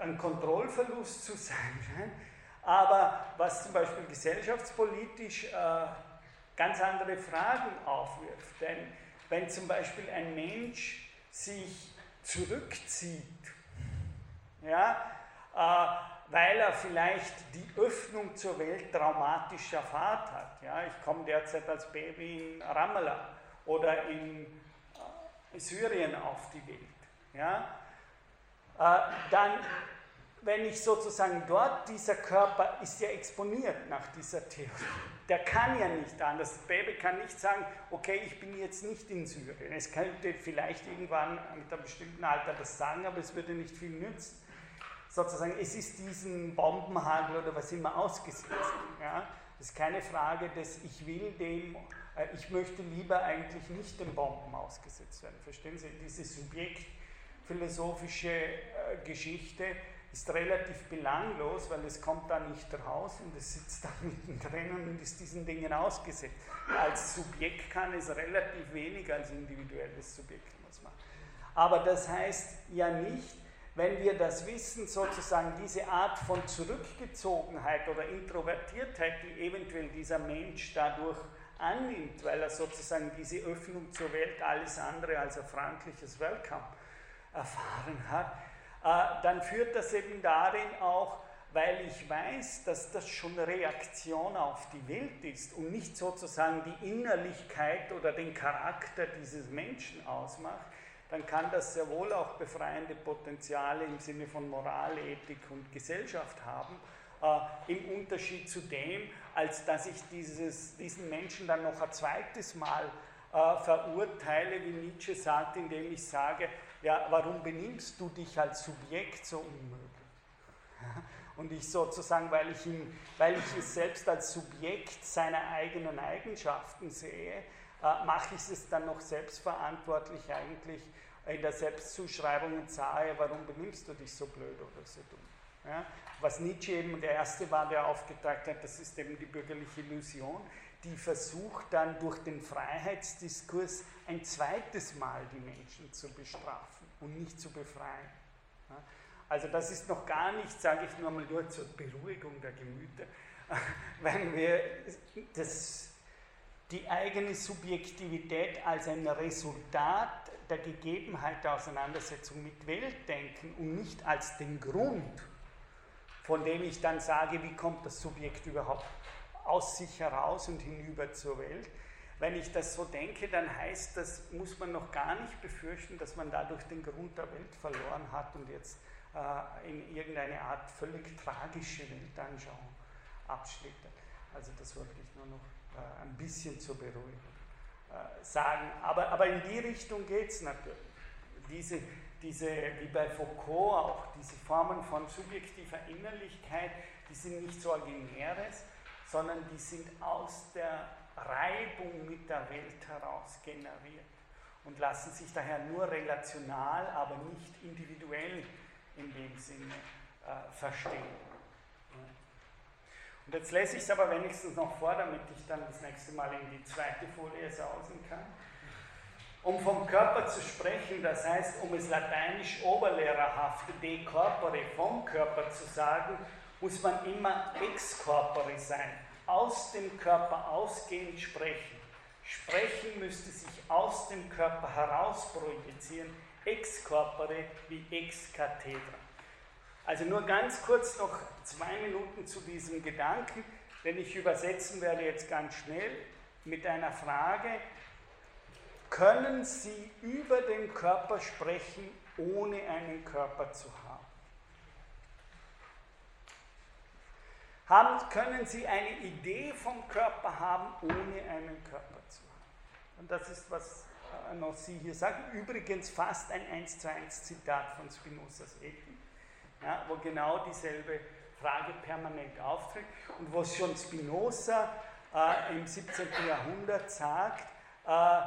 ein Kontrollverlust zu sein scheint, aber was zum Beispiel gesellschaftspolitisch äh, ganz andere Fragen aufwirft. Denn wenn zum Beispiel ein Mensch sich zurückzieht, ja, äh, weil er vielleicht die Öffnung zur Welt traumatisch erfahrt hat. Ja, ich komme derzeit als Baby in Ramallah oder in äh, Syrien auf die Welt. Ja, äh, dann, wenn ich sozusagen dort, dieser Körper ist ja exponiert nach dieser Theorie der kann ja nicht anders. Das Baby kann nicht sagen, okay, ich bin jetzt nicht in Syrien. Es könnte vielleicht irgendwann mit einem bestimmten Alter das sagen, aber es würde nicht viel nützen. Sozusagen, es ist diesen Bombenhagel oder was immer ausgesetzt. Ja? Es ist keine Frage des, ich will dem, äh, ich möchte lieber eigentlich nicht den Bomben ausgesetzt werden. Verstehen Sie, diese subjektphilosophische äh, Geschichte ist relativ belanglos, weil es kommt da nicht raus und es sitzt da mittendrin und ist diesen Dingen ausgesetzt. Als Subjekt kann es relativ wenig als individuelles Subjekt was machen. Aber das heißt ja nicht, wenn wir das Wissen, sozusagen diese Art von Zurückgezogenheit oder Introvertiertheit, die eventuell dieser Mensch dadurch annimmt, weil er sozusagen diese Öffnung zur Welt alles andere als ein freundliches Welcome erfahren hat, dann führt das eben darin auch, weil ich weiß, dass das schon Reaktion auf die Welt ist und nicht sozusagen die Innerlichkeit oder den Charakter dieses Menschen ausmacht, dann kann das sehr wohl auch befreiende Potenziale im Sinne von Moral, Ethik und Gesellschaft haben, äh, im Unterschied zu dem, als dass ich dieses, diesen Menschen dann noch ein zweites Mal äh, verurteile, wie Nietzsche sagt, indem ich sage, ja, warum benimmst du dich als Subjekt so unmöglich? Und ich sozusagen, weil ich, ihn, weil ich es selbst als Subjekt seiner eigenen Eigenschaften sehe, äh, mache ich es dann noch selbstverantwortlich eigentlich in der Selbstzuschreibung und sage, warum benimmst du dich so blöd oder so dumm? Ja? Was Nietzsche eben der Erste war, der aufgetragt hat, das ist eben die bürgerliche Illusion, die versucht dann durch den Freiheitsdiskurs ein zweites Mal die Menschen zu bestrafen und nicht zu befreien. Also das ist noch gar nicht, sage ich nur mal nur zur Beruhigung der Gemüter, wenn wir das die eigene Subjektivität als ein Resultat der Gegebenheit der Auseinandersetzung mit Welt denken und nicht als den Grund, von dem ich dann sage, wie kommt das Subjekt überhaupt aus sich heraus und hinüber zur Welt. Wenn ich das so denke, dann heißt das, muss man noch gar nicht befürchten, dass man dadurch den Grund der Welt verloren hat und jetzt äh, in irgendeine Art völlig tragische Weltanschauung abschlittert. Also das wollte ich nur noch äh, ein bisschen zur Beruhigung äh, sagen. Aber, aber in die Richtung geht es natürlich. Diese, diese, wie bei Foucault auch, diese Formen von subjektiver Innerlichkeit, die sind nicht so originäres, sondern die sind aus der Reibung mit der Welt heraus generiert und lassen sich daher nur relational, aber nicht individuell in dem Sinne äh, verstehen. Und jetzt lese ich es aber wenigstens noch vor, damit ich dann das nächste Mal in die zweite Folie sausen kann. Um vom Körper zu sprechen, das heißt, um es lateinisch oberlehrerhaft de corpore vom Körper zu sagen, muss man immer ex corpore sein, aus dem Körper ausgehend sprechen. Sprechen müsste sich aus dem Körper heraus projizieren, ex corpore wie ex cathedra. Also nur ganz kurz noch zwei Minuten zu diesem Gedanken, denn ich übersetzen werde jetzt ganz schnell mit einer Frage, können Sie über den Körper sprechen, ohne einen Körper zu haben? Haben können Sie eine Idee vom Körper haben, ohne einen Körper zu haben? Und das ist, was äh, Sie hier sagen. Übrigens fast ein 1 zu 1 Zitat von Spinozas Ethik ja, wo genau dieselbe Frage permanent auftritt und wo schon Spinoza äh, im 17. Jahrhundert sagt, äh,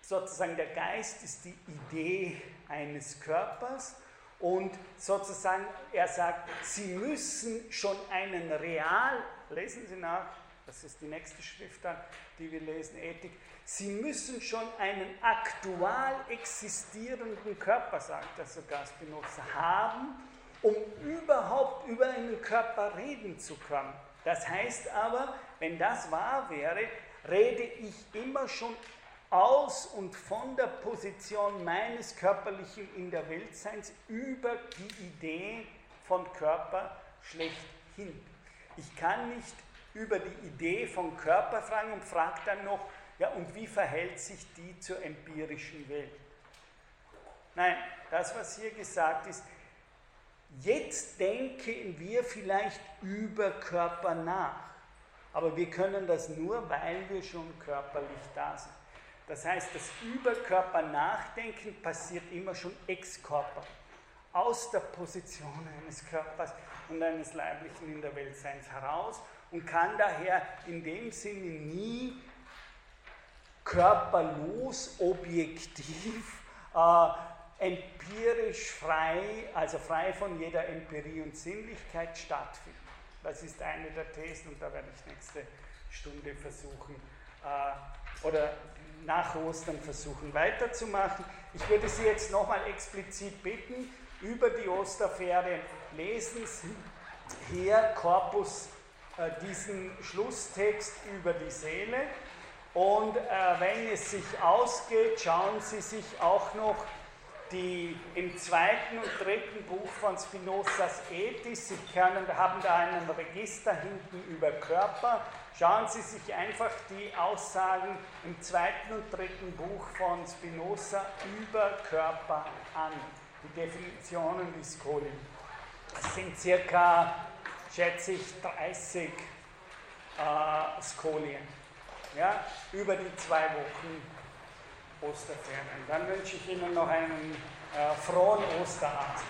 sozusagen der Geist ist die Idee eines Körpers und sozusagen er sagt, Sie müssen schon einen real, lesen Sie nach, das ist die nächste Schrift dann, die wir lesen, Ethik, Sie müssen schon einen aktual existierenden Körper, sagt er sogar Spinoza, haben, um überhaupt über einen Körper reden zu können. Das heißt aber, wenn das wahr wäre, rede ich immer schon aus und von der Position meines körperlichen in der Weltseins über die Idee von Körper schlechthin. Ich kann nicht über die Idee von Körper fragen und frage dann noch, ja, und wie verhält sich die zur empirischen Welt? Nein, das, was hier gesagt ist, jetzt denken wir vielleicht über Körper nach, aber wir können das nur, weil wir schon körperlich da sind. Das heißt, das über Körper nachdenken passiert immer schon ex Körper. aus der Position eines Körpers und eines Leiblichen in der Weltseins heraus und kann daher in dem Sinne nie körperlos, objektiv, äh, empirisch frei, also frei von jeder Empirie und Sinnlichkeit stattfinden. Das ist eine der Thesen und da werde ich nächste Stunde versuchen äh, oder nach Ostern versuchen weiterzumachen. Ich würde Sie jetzt nochmal explizit bitten, über die Osterferien lesen Sie hier Korpus äh, diesen Schlusstext über die Seele. Und äh, wenn es sich ausgeht, schauen Sie sich auch noch die im zweiten und dritten Buch von Spinozas Ethis, Sie können, haben da einen Register hinten über Körper, schauen Sie sich einfach die Aussagen im zweiten und dritten Buch von Spinoza über Körper an, die Definitionen des Skoli. Das sind circa, schätze ich, 30 äh, Skolien ja, über die zwei Wochen Osterferien. Dann wünsche ich Ihnen noch einen äh, frohen Osterabend.